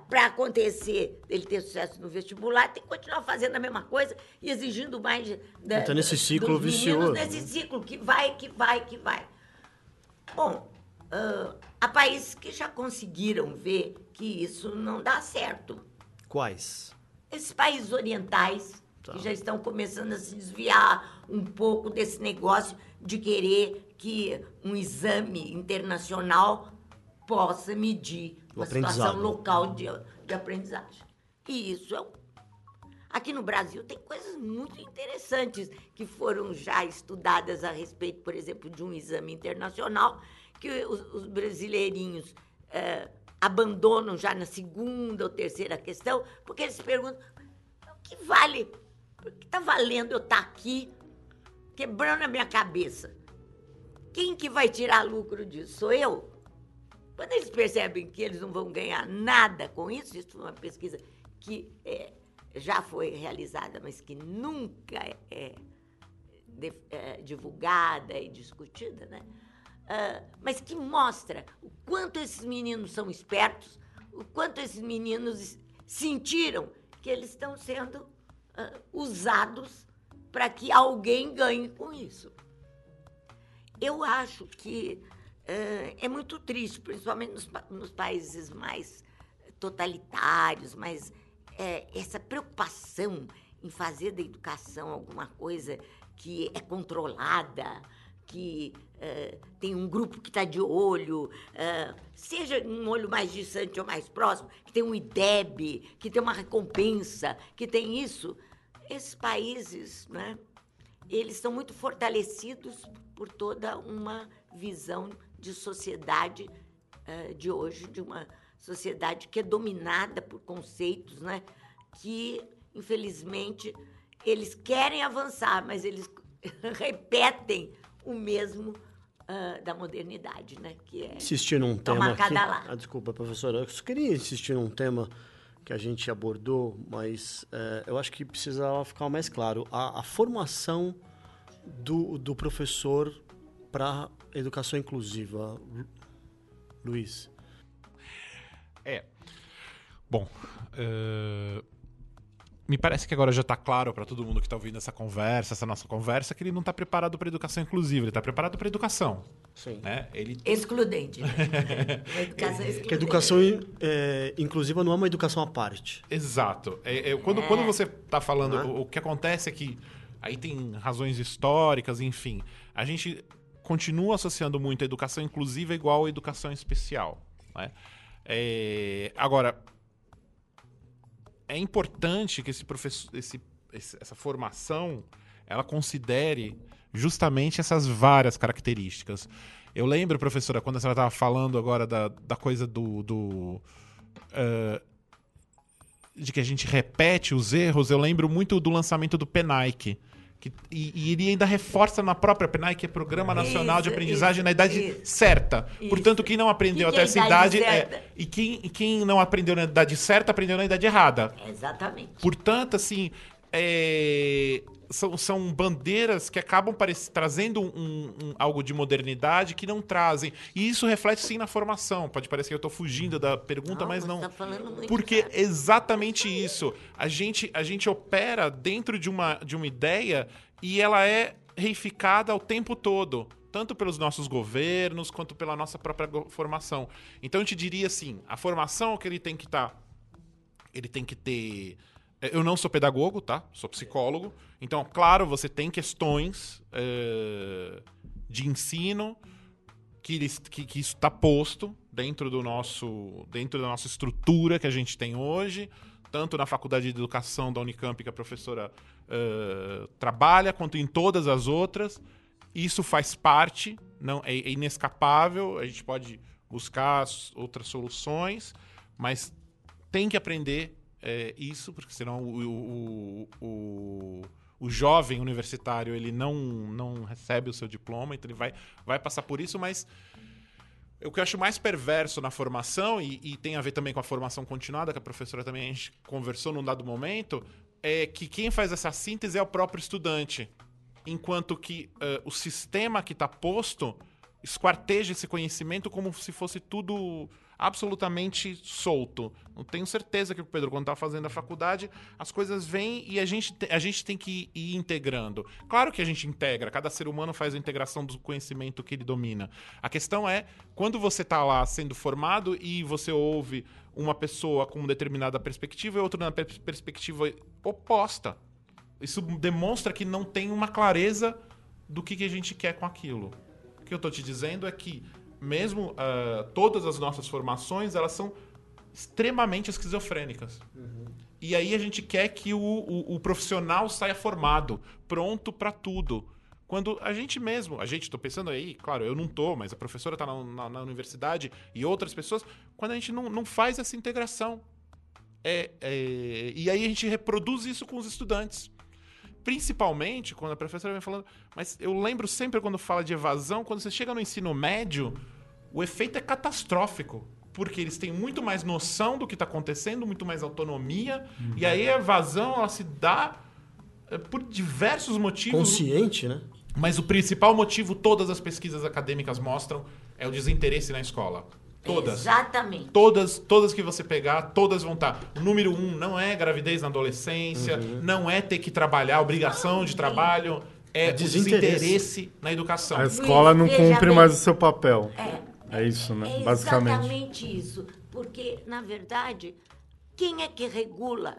para acontecer ele ter sucesso no vestibular, tem que continuar fazendo a mesma coisa e exigindo mais da, Então, nesse dos ciclo meninos, vicioso, Nesse né? ciclo que vai, que vai, que vai. Bom, ah, há países que já conseguiram ver que isso não dá certo Quais? esses países orientais Tá. que já estão começando a se desviar um pouco desse negócio de querer que um exame internacional possa medir uma situação local de, de aprendizagem. E isso é um Aqui no Brasil tem coisas muito interessantes que foram já estudadas a respeito, por exemplo, de um exame internacional que os, os brasileirinhos eh, abandonam já na segunda ou terceira questão, porque eles se perguntam o que vale, o que está valendo eu estar aqui quebrando a minha cabeça? Quem que vai tirar lucro disso? Sou eu? Quando eles percebem que eles não vão ganhar nada com isso, isso foi uma pesquisa que é, já foi realizada, mas que nunca é, de- é, divulgada e discutida, né? Ah, mas que mostra o quanto esses meninos são espertos, o quanto esses meninos sentiram que eles estão sendo ah, usados para que alguém ganhe com isso. Eu acho que eh, é muito triste, principalmente nos, nos países mais totalitários, mas eh, essa preocupação em fazer da educação alguma coisa que é controlada, que eh, tem um grupo que está de olho, eh, seja um olho mais distante ou mais próximo, que tem um IDEB, que tem uma recompensa, que tem isso. Esses países, né? eles são muito fortalecidos por toda uma visão de sociedade eh, de hoje, de uma sociedade que é dominada por conceitos, né? Que, infelizmente, eles querem avançar, mas eles repetem o mesmo ah, da modernidade, né? Que é Insistir num tema aqui. lá. Ah, desculpa, professora. Eu só queria insistir num tema que a gente abordou, mas eh, eu acho que precisava ficar mais claro. A, a formação do, do professor para educação inclusiva, Luiz? É. Bom, uh, me parece que agora já está claro para todo mundo que está ouvindo essa conversa, essa nossa conversa, que ele não está preparado para educação inclusiva, ele está preparado para educação. Sim. Né? Ele... Excludente. educação excludente. Que a educação é, inclusiva não é uma educação à parte. Exato. É, é, quando, é. quando você está falando, o, o que acontece é que aí tem razões históricas, enfim. A gente continua associando muito a educação inclusiva igual a educação especial. Né? É, agora, é importante que esse professor, esse, essa formação ela considere justamente essas várias características. Eu lembro, professora, quando a senhora estava falando agora da, da coisa do. do uh, de que a gente repete os erros, eu lembro muito do lançamento do Penike. Que, e, e, ele ainda reforça na própria PNAE, que é Programa Nacional isso, de Aprendizagem isso, na Idade isso, certa. Portanto, quem não aprendeu que até é essa idade. idade é, e quem, quem não aprendeu na idade certa, aprendeu na idade errada. Exatamente. Portanto, assim. É, são, são bandeiras que acabam trazendo um, um, algo de modernidade que não trazem. E isso reflete sim na formação. Pode parecer que eu estou fugindo da pergunta, não, mas não. Tá Porque é exatamente isso. A gente, a gente opera dentro de uma, de uma ideia e ela é reificada o tempo todo tanto pelos nossos governos quanto pela nossa própria formação. Então eu te diria assim, a formação que ele tem que estar, tá, ele tem que ter é, eu não sou pedagogo, tá? Sou psicólogo. Então, claro, você tem questões é, de ensino que, que, que isso está posto dentro do nosso dentro da nossa estrutura que a gente tem hoje, tanto na faculdade de educação da Unicamp que a professora é, trabalha, quanto em todas as outras. Isso faz parte, não é, é inescapável. A gente pode buscar outras soluções, mas tem que aprender é, isso, porque senão o, o, o, o, jovem universitário ele não, não recebe o seu diploma, então ele vai, vai passar por isso, mas o que eu acho mais perverso na formação, e, e, tem a ver também com a formação continuada, que a professora também a gente conversou num dado momento, é que quem faz essa síntese é o próprio estudante. Enquanto que uh, o sistema que está posto esquarteja esse conhecimento como se fosse tudo absolutamente solto. Não tenho certeza que o Pedro, quando está fazendo a faculdade, as coisas vêm e a gente, a gente tem que ir integrando. Claro que a gente integra, cada ser humano faz a integração do conhecimento que ele domina. A questão é, quando você está lá sendo formado e você ouve uma pessoa com uma determinada perspectiva e outra na perspectiva oposta. Isso demonstra que não tem uma clareza do que, que a gente quer com aquilo. O que eu estou te dizendo é que mesmo uh, todas as nossas formações, elas são extremamente esquizofrênicas. Uhum. E aí a gente quer que o, o, o profissional saia formado, pronto para tudo. Quando a gente mesmo, a gente, estou pensando aí, claro, eu não tô, mas a professora está na, na, na, universidade e outras pessoas, quando a gente não, não faz essa integração. É, é, e aí a gente reproduz isso com os estudantes. Principalmente quando a professora vem falando. Mas eu lembro sempre quando fala de evasão, quando você chega no ensino médio, o efeito é catastrófico. Porque eles têm muito mais noção do que está acontecendo, muito mais autonomia. Uhum. E aí a evasão ela se dá é, por diversos motivos. Consciente, né? Mas o principal motivo, todas as pesquisas acadêmicas mostram, é o desinteresse na escola. Todas. Exatamente. Todas, todas que você pegar, todas vão estar. O número um não é gravidez na adolescência, uhum. não é ter que trabalhar, obrigação de trabalho, é, é desinteresse. desinteresse na educação. A escola não cumpre bem. mais o seu papel. É, é isso, né? É Basicamente. exatamente isso. Porque, na verdade, quem é que regula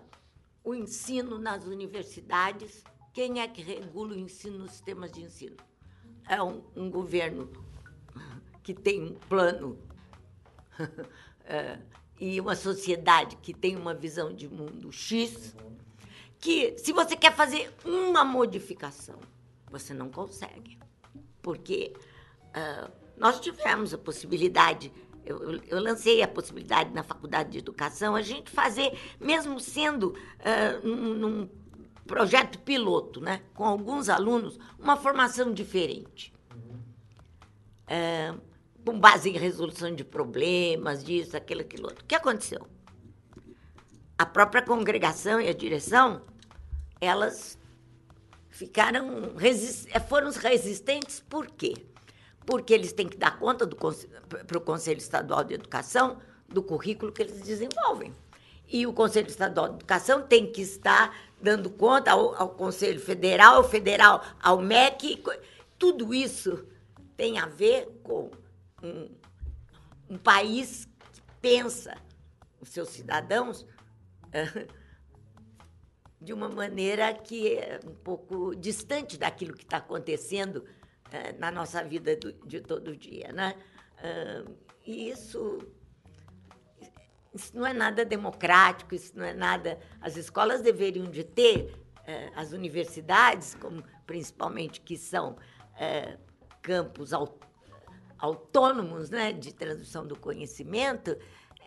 o ensino nas universidades? Quem é que regula o ensino nos sistemas de ensino? É um, um governo que tem um plano e uma sociedade que tem uma visão de mundo X, que se você quer fazer uma modificação, você não consegue. Porque uh, nós tivemos a possibilidade, eu, eu, lancei a possibilidade na faculdade de educação, a gente fazer, mesmo sendo uh, num, num projeto piloto, né, com alguns alunos, uma formação diferente. Uh, com base em resolução de problemas, disso, aquilo, aquilo outro. O que aconteceu? A própria congregação e a direção, elas ficaram foram resistentes por quê? porque eles têm que dar conta para o Conselho Estadual de Educação do currículo que eles desenvolvem. E o Conselho Estadual de Educação tem que estar dando conta ao, ao Conselho Federal, ao Federal, ao MEC. Tudo isso tem a ver com um, um país que pensa os seus cidadãos de uma maneira que é um pouco distante daquilo que está acontecendo eh, na nossa vida de todo dia. Né? e isso, isso não é nada democrático, isso não é nada. As escolas deveriam de ter, eh, as universidades, como principalmente que são campos autônomos né, de transmissão do conhecimento,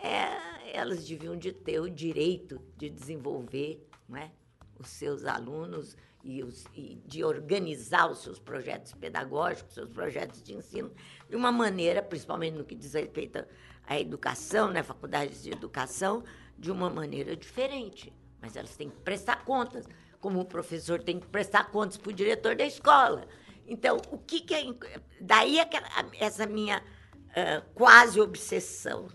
é, elas deviam de ter o direito de desenvolver não é, os seus alunos e, os, e, de organizar os seus projetos pedagógicos, seus projetos de ensino, de uma maneira, principalmente no que diz respeito à educação, né, faculdades de educação, de uma maneira diferente. Mas elas têm que prestar contas, como o professor tem que prestar contas para o diretor da escola. Então, o que, que é. Daí aquela, essa minha uh, quase obsessão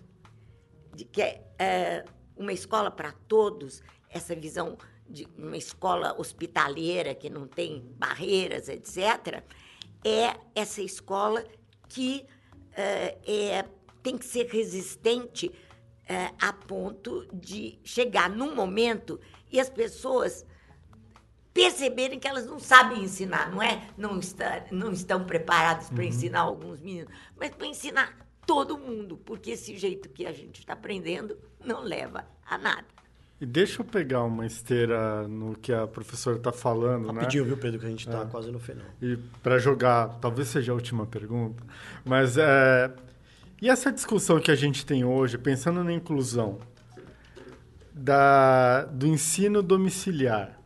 de que é uh, uma escola para todos, essa visão de uma escola hospitaleira que não tem barreiras, etc., é essa escola que uh, é, tem que ser resistente a ponto de chegar num momento e as pessoas perceberem que elas não sabem ensinar, não é? Não, está, não estão preparadas para uhum. ensinar alguns meninos, mas para ensinar todo mundo, porque esse jeito que a gente está aprendendo não leva a nada. E deixa eu pegar uma esteira no que a professora está falando, Rapidinho, né? Rapidinho, viu, Pedro, que a gente está é. quase no final. E para jogar, talvez seja a última pergunta, mas é, e essa discussão que a gente tem hoje, pensando na inclusão da, do ensino domiciliar,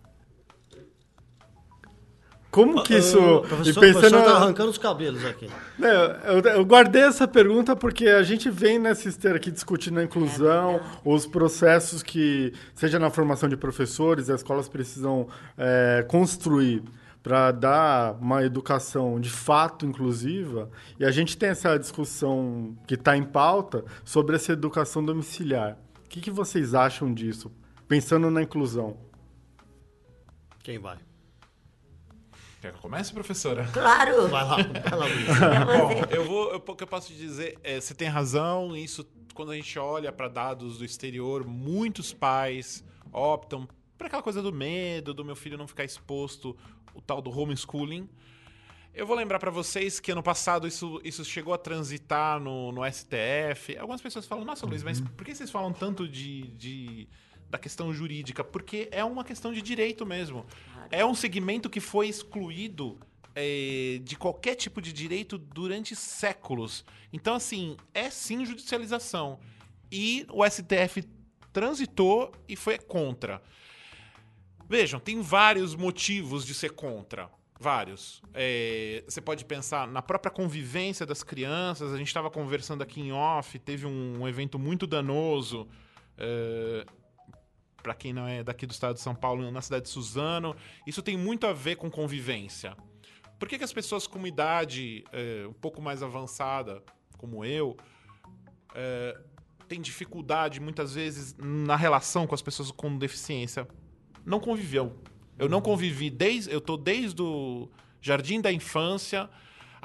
como que isso. O professor, e pensando, tá arrancando os cabelos aqui. Eu, eu, guardei essa pergunta porque a gente vem nessa esteira aqui discutindo a inclusão, é os processos que, seja na formação de professores, as escolas precisam é, construir para dar uma educação de fato inclusiva. E a gente tem essa discussão que está em pauta sobre essa educação domiciliar. O que, que vocês acham disso, pensando na inclusão? Quem vai? Quer que eu comece, professora? Claro! Vai lá, vai lá, Luiz. Bom, eu vou. Eu, o que eu posso te dizer é, você tem razão, isso, quando a gente olha para dados do exterior, muitos pais optam por aquela coisa do medo, do meu filho não ficar exposto, o tal do homeschooling. Eu vou lembrar para vocês que ano passado isso, isso chegou a transitar no, no STF. Algumas pessoas falam, nossa, Luiz, mas por que vocês falam tanto de, de da questão jurídica? Porque é uma questão de direito mesmo é um segmento que foi excluído é, de qualquer tipo de direito durante séculos. Então, assim, é sim judicialização. E o STF transitou e foi contra. Vejam, tem vários motivos de ser contra. Vários. É, você pode pensar na própria convivência das crianças. A gente estava conversando aqui em off, teve um, um evento muito danoso. É, para quem não é daqui do estado de São Paulo, na cidade de Suzano. Isso tem muito a ver com convivência. Por que, que as pessoas com idade é, um pouco mais avançada, como eu, é, têm dificuldade muitas vezes na relação com as pessoas com deficiência? Não conviveu. Eu não convivi desde. Eu tô desde o jardim da infância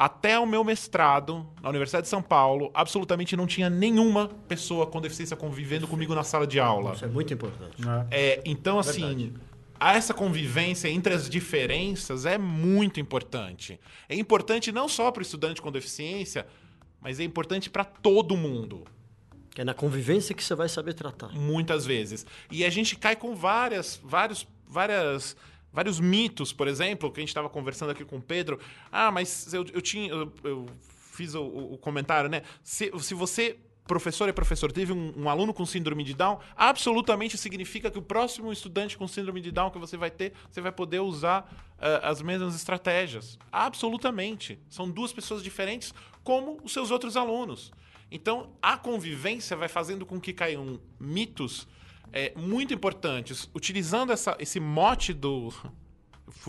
até o meu mestrado na Universidade de São Paulo, absolutamente não tinha nenhuma pessoa com deficiência convivendo comigo na sala de aula. Isso é muito importante. É, então, assim, Verdade. essa convivência entre as diferenças é muito importante. É importante não só para o estudante com deficiência, mas é importante para todo mundo. É na convivência que você vai saber tratar. Muitas vezes. E a gente cai com várias, vários, várias vários mitos, por exemplo, que a gente estava conversando aqui com o Pedro. Ah, mas eu, eu tinha. Eu, eu fiz o, o, comentário, né? Se, se você. Professor e professor, teve um, um, aluno com síndrome de Down, absolutamente significa que o próximo estudante com síndrome de Down que você vai ter, você vai poder usar uh, as mesmas estratégias. Absolutamente. São duas pessoas diferentes, como os seus outros alunos. Então, a convivência vai fazendo com que caiam mitos é, muito importantes, utilizando essa, esse mote do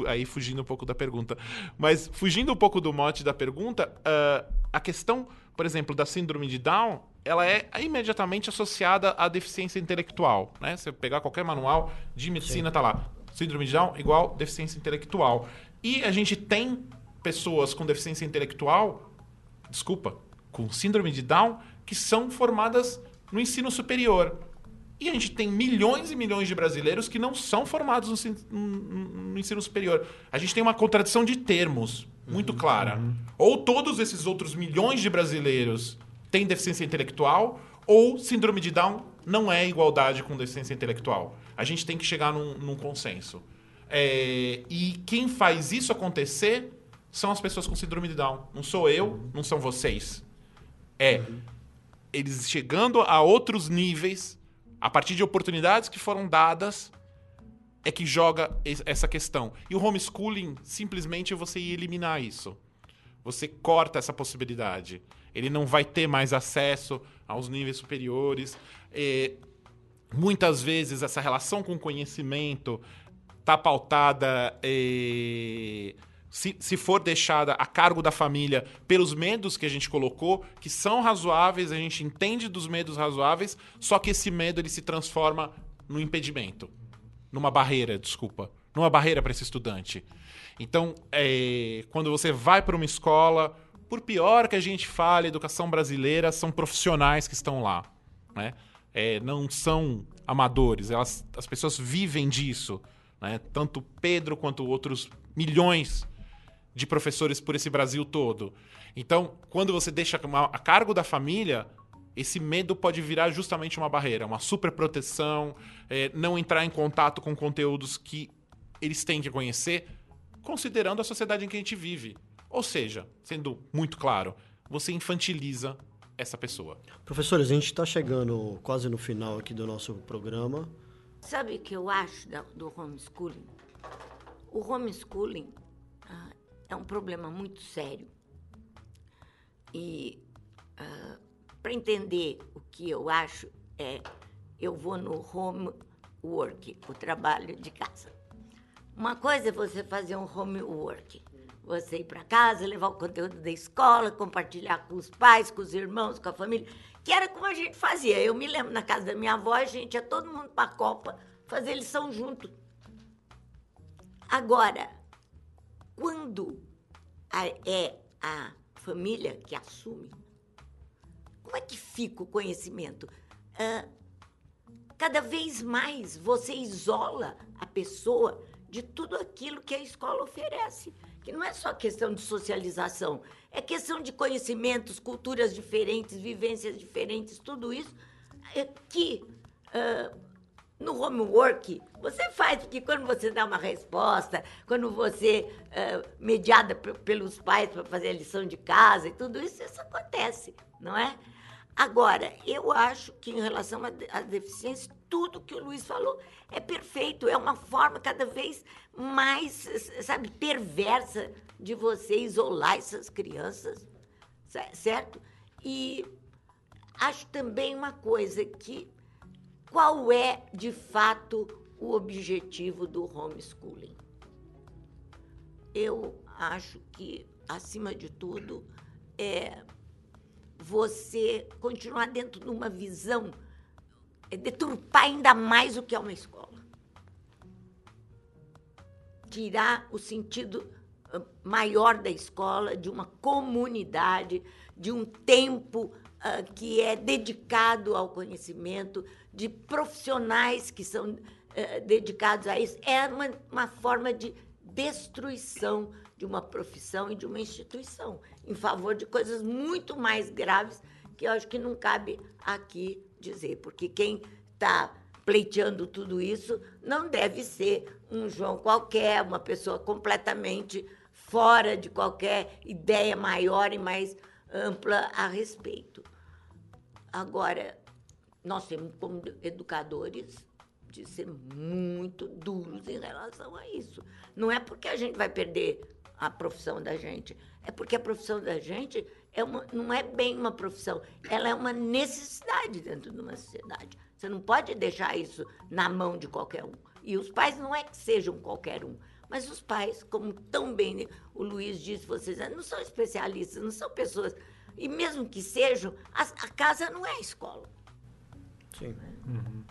aí fugindo um pouco da pergunta. Mas fugindo um pouco do mote da pergunta, uh, a questão, por exemplo, da síndrome de Down, ela é imediatamente associada à deficiência intelectual. Né? Você pegar qualquer manual de medicina, Sim. tá lá. Síndrome de Down igual deficiência intelectual. E a gente tem pessoas com deficiência intelectual, desculpa, com síndrome de Down, que são formadas no ensino superior. E a gente tem milhões e milhões de brasileiros que não são formados no, no, no ensino superior. A gente tem uma contradição de termos muito uhum, clara. Uhum. Ou todos esses outros milhões de brasileiros têm deficiência intelectual, ou síndrome de Down não é igualdade com deficiência intelectual. A gente tem que chegar num, num consenso. É, e quem faz isso acontecer são as pessoas com síndrome de Down. Não sou eu, não são vocês. É eles chegando a outros níveis a partir de oportunidades que foram dadas, é que joga essa questão. E o homeschooling, simplesmente você ia eliminar isso. Você corta essa possibilidade. Ele não vai ter mais acesso aos níveis superiores. E, muitas vezes essa relação com o conhecimento está pautada. E se, se for deixada a cargo da família pelos medos que a gente colocou, que são razoáveis, a gente entende dos medos razoáveis, só que esse medo ele se transforma no impedimento, numa barreira, desculpa, numa barreira para esse estudante. Então, é, quando você vai para uma escola, por pior que a gente fale, educação brasileira são profissionais que estão lá, né? É, não são amadores, elas, as pessoas vivem disso, né? Tanto Pedro quanto outros milhões de professores por esse Brasil todo. Então, quando você deixa a cargo da família, esse medo pode virar justamente uma barreira, uma superproteção, é, não entrar em contato com conteúdos que eles têm que conhecer, considerando a sociedade em que a gente vive. Ou seja, sendo muito claro, você infantiliza essa pessoa. Professores, a gente está chegando quase no final aqui do nosso programa. Sabe o que eu acho do homeschooling? O homeschooling é um problema muito sério. E uh, ah, para entender o que eu acho, é, eu vou no home work, o trabalho de casa. Uma coisa é você fazer um home work, você ir para casa, levar o conteúdo da escola, compartilhar com os pais, com os irmãos, com a família, que era como a gente fazia. Eu me lembro na casa da minha avó, a gente ia todo mundo para a Copa fazer lição junto. Agora, quando é a família que assume, como é que fica o conhecimento? Ah, cada vez mais você isola a pessoa de tudo aquilo que a escola oferece. Que não é só questão de socialização, é questão de conhecimentos, culturas diferentes, vivências diferentes, tudo isso é que uh, no homework, você faz, porque quando você dá uma resposta, quando você é mediada pelos pais para fazer a lição de casa e tudo isso, isso acontece, não é? Agora, eu acho que em relação à deficiência, tudo que o Luiz falou é perfeito, é uma forma cada vez mais, sabe, perversa de você isolar essas crianças, certo? E acho também uma coisa que qual é, de fato, o objetivo do homeschooling? Eu acho que, acima de tudo, é você continuar dentro de uma visão, é deturpar ainda mais o que é uma escola. Tirar o sentido ah, maior da escola, de uma comunidade, de um tempo uh, que é dedicado ao conhecimento, de profissionais que são uh, dedicados a isso. É uma, uma forma de destruição de uma profissão e de uma instituição, em favor de coisas muito mais graves que eu acho que não cabe aqui dizer, porque quem está pleiteando tudo isso não deve ser um João qualquer, uma pessoa completamente fora de qualquer ideia maior e mais ampla a respeito. Agora, nós temos como educadores de ser muito duros em relação a isso. Não é porque a gente vai perder a profissão da gente, é porque a profissão da gente é uma, não é bem uma profissão, ela é uma necessidade dentro de uma sociedade. Você não pode deixar isso na mão de qualquer um. E os pais não é que sejam qualquer um, Mas os pais, como tão bem o Luiz disse, vocês não são especialistas, não são pessoas. E mesmo que sejam, a, a casa não é a escola. Sim. Uhum.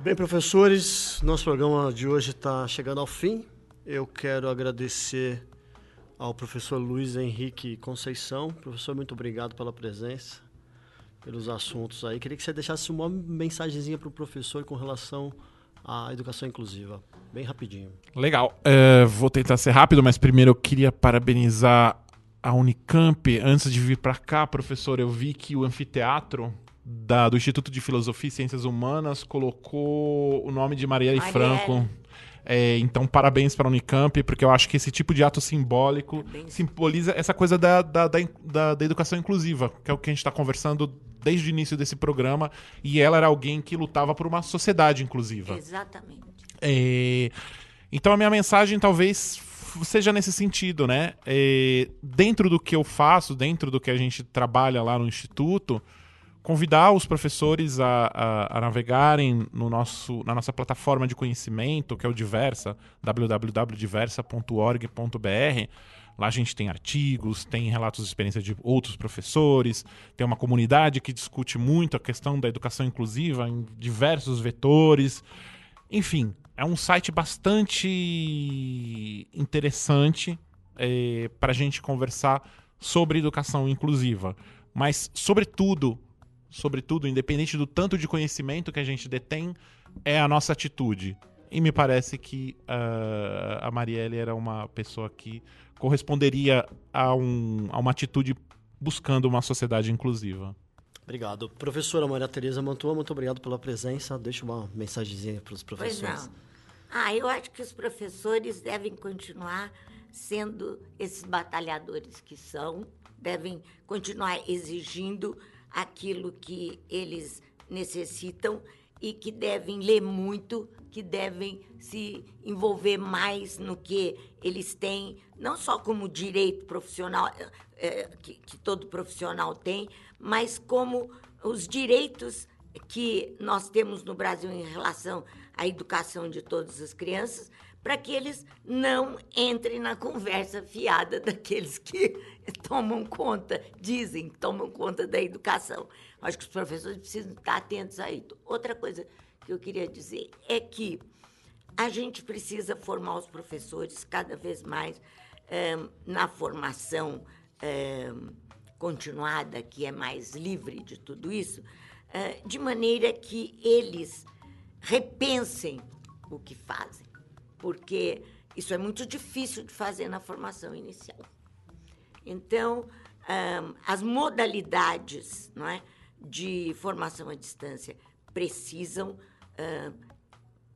Bem, professores, nosso programa de hoje está chegando ao fim. Eu quero agradecer ao professor Luiz Henrique Conceição. Professor, muito obrigado pela presença, pelos assuntos aí. Queria que você deixasse uma mensagenzinha para o professor com relação à educação inclusiva. Bem rapidinho. Legal. Uh, vou tentar ser rápido, mas primeiro eu queria parabenizar a Unicamp. Antes de vir para cá, professor, eu vi que o anfiteatro da, do Instituto de Filosofia e Ciências Humanas colocou o nome de Marielle, Marielle. Franco é, então, parabéns para a Unicamp, porque eu acho que esse tipo de ato simbólico simboliza essa coisa da, da, da, da educação inclusiva, que é o que a gente está conversando desde o início desse programa. E ela era alguém que lutava por uma sociedade inclusiva. Exatamente. É, então, a minha mensagem talvez seja nesse sentido, né? É, dentro do que eu faço, dentro do que a gente trabalha lá no Instituto convidar os professores a, a, a, navegarem no nosso, na nossa plataforma de conhecimento, que é o Diversa, www.diversa.org.br. Lá a gente tem artigos, tem relatos de experiência de outros professores, tem uma comunidade que discute muito a questão da educação inclusiva em diversos vetores. Enfim, é um site bastante interessante é, para a gente conversar sobre educação inclusiva. Mas, sobretudo, sobretudo, independente do tanto de conhecimento que a gente detém, é a nossa atitude. E me parece que uh, a Marielle era uma pessoa que corresponderia a, um, a uma atitude buscando uma sociedade inclusiva. Obrigado. Professora Maria Tereza Mantua, muito obrigado pela presença. Deixa uma mensagenzinha para os professores. Pois não. Ah, eu acho que os professores devem continuar sendo esses batalhadores que são, devem continuar exigindo aquilo que eles necessitam e que devem ler muito, que devem se envolver mais no que eles têm, não só como direito profissional, é, que, que todo profissional tem, mas como os direitos que nós temos no Brasil em relação à educação de todas as crianças, para que eles não entrem na conversa fiada daqueles que tomam conta, dizem que tomam conta da educação. Acho que os professores precisam estar atentos a isso. Outra coisa que eu queria dizer é que a gente precisa formar os professores cada vez mais é, na formação é, continuada, que é mais livre de tudo isso, é, de maneira que eles repensem o que fazem porque isso é muito difícil de fazer na formação inicial. Então, as modalidades não é, de formação à distância precisam,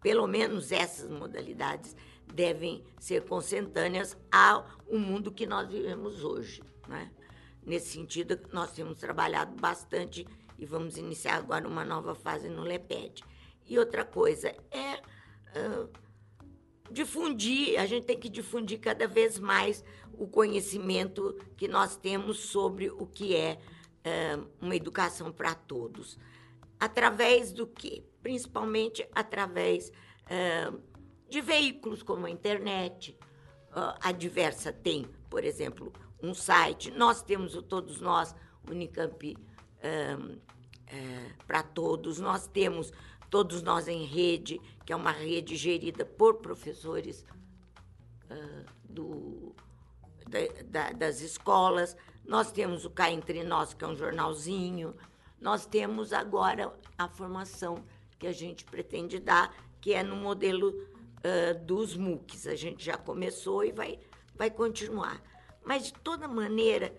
pelo menos essas modalidades, devem ser consentâneas ao mundo que nós vivemos hoje. Né? Nesse sentido, nós temos trabalhado bastante e vamos iniciar agora uma nova fase no LEPED. E outra coisa é uh, difundir, a gente tem que difundir cada vez mais o conhecimento que nós temos sobre o que é, é uma educação para todos. Através do quê? Principalmente através é, de veículos como a internet. A Diversa tem, por exemplo, um site. Nós temos, todos nós, Unicamp é, para todos. Nós temos Todos Nós em Rede, que é uma rede gerida por professores uh, do, da, da, das escolas. Nós temos o Cá Entre Nós, que é um jornalzinho. Nós temos agora a formação que a gente pretende dar, que é no modelo dos MOOCs. A gente já começou e vai, vai continuar. Mas, de toda maneira,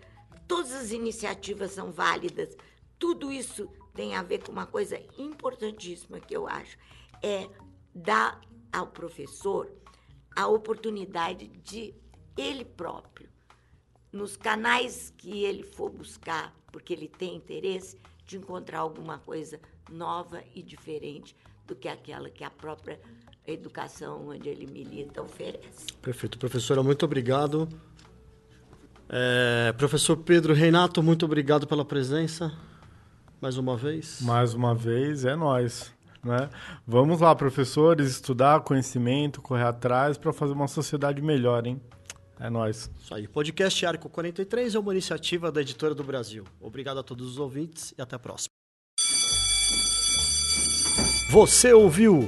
todas as iniciativas são válidas. Tudo isso tem a ver com uma coisa importantíssima que eu acho, é dar ao professor a oportunidade de ele próprio, nos canais que ele for buscar, porque ele tem interesse, de encontrar alguma coisa nova e diferente do que aquela que a própria educação onde ele milita oferece. Perfeito. Professora, muito obrigado. É, professor Pedro Reinato, muito obrigado pela presença mais uma vez? Mais uma vez, é nós. Né? Vamos lá, professores, estudar conhecimento, correr atrás para fazer uma sociedade melhor, hein? É nóis. Isso aí. Podcast Arco 43 é uma iniciativa da Editora do Brasil. Obrigado a todos os ouvintes e até a próxima. Você ouviu